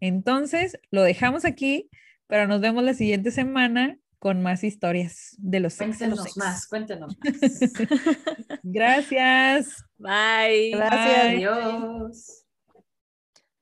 Entonces, lo dejamos aquí pero nos vemos la siguiente semana con más historias de los ex. Cuéntenos más, cuéntenos (laughs) más. Gracias. Bye. Gracias. Adiós.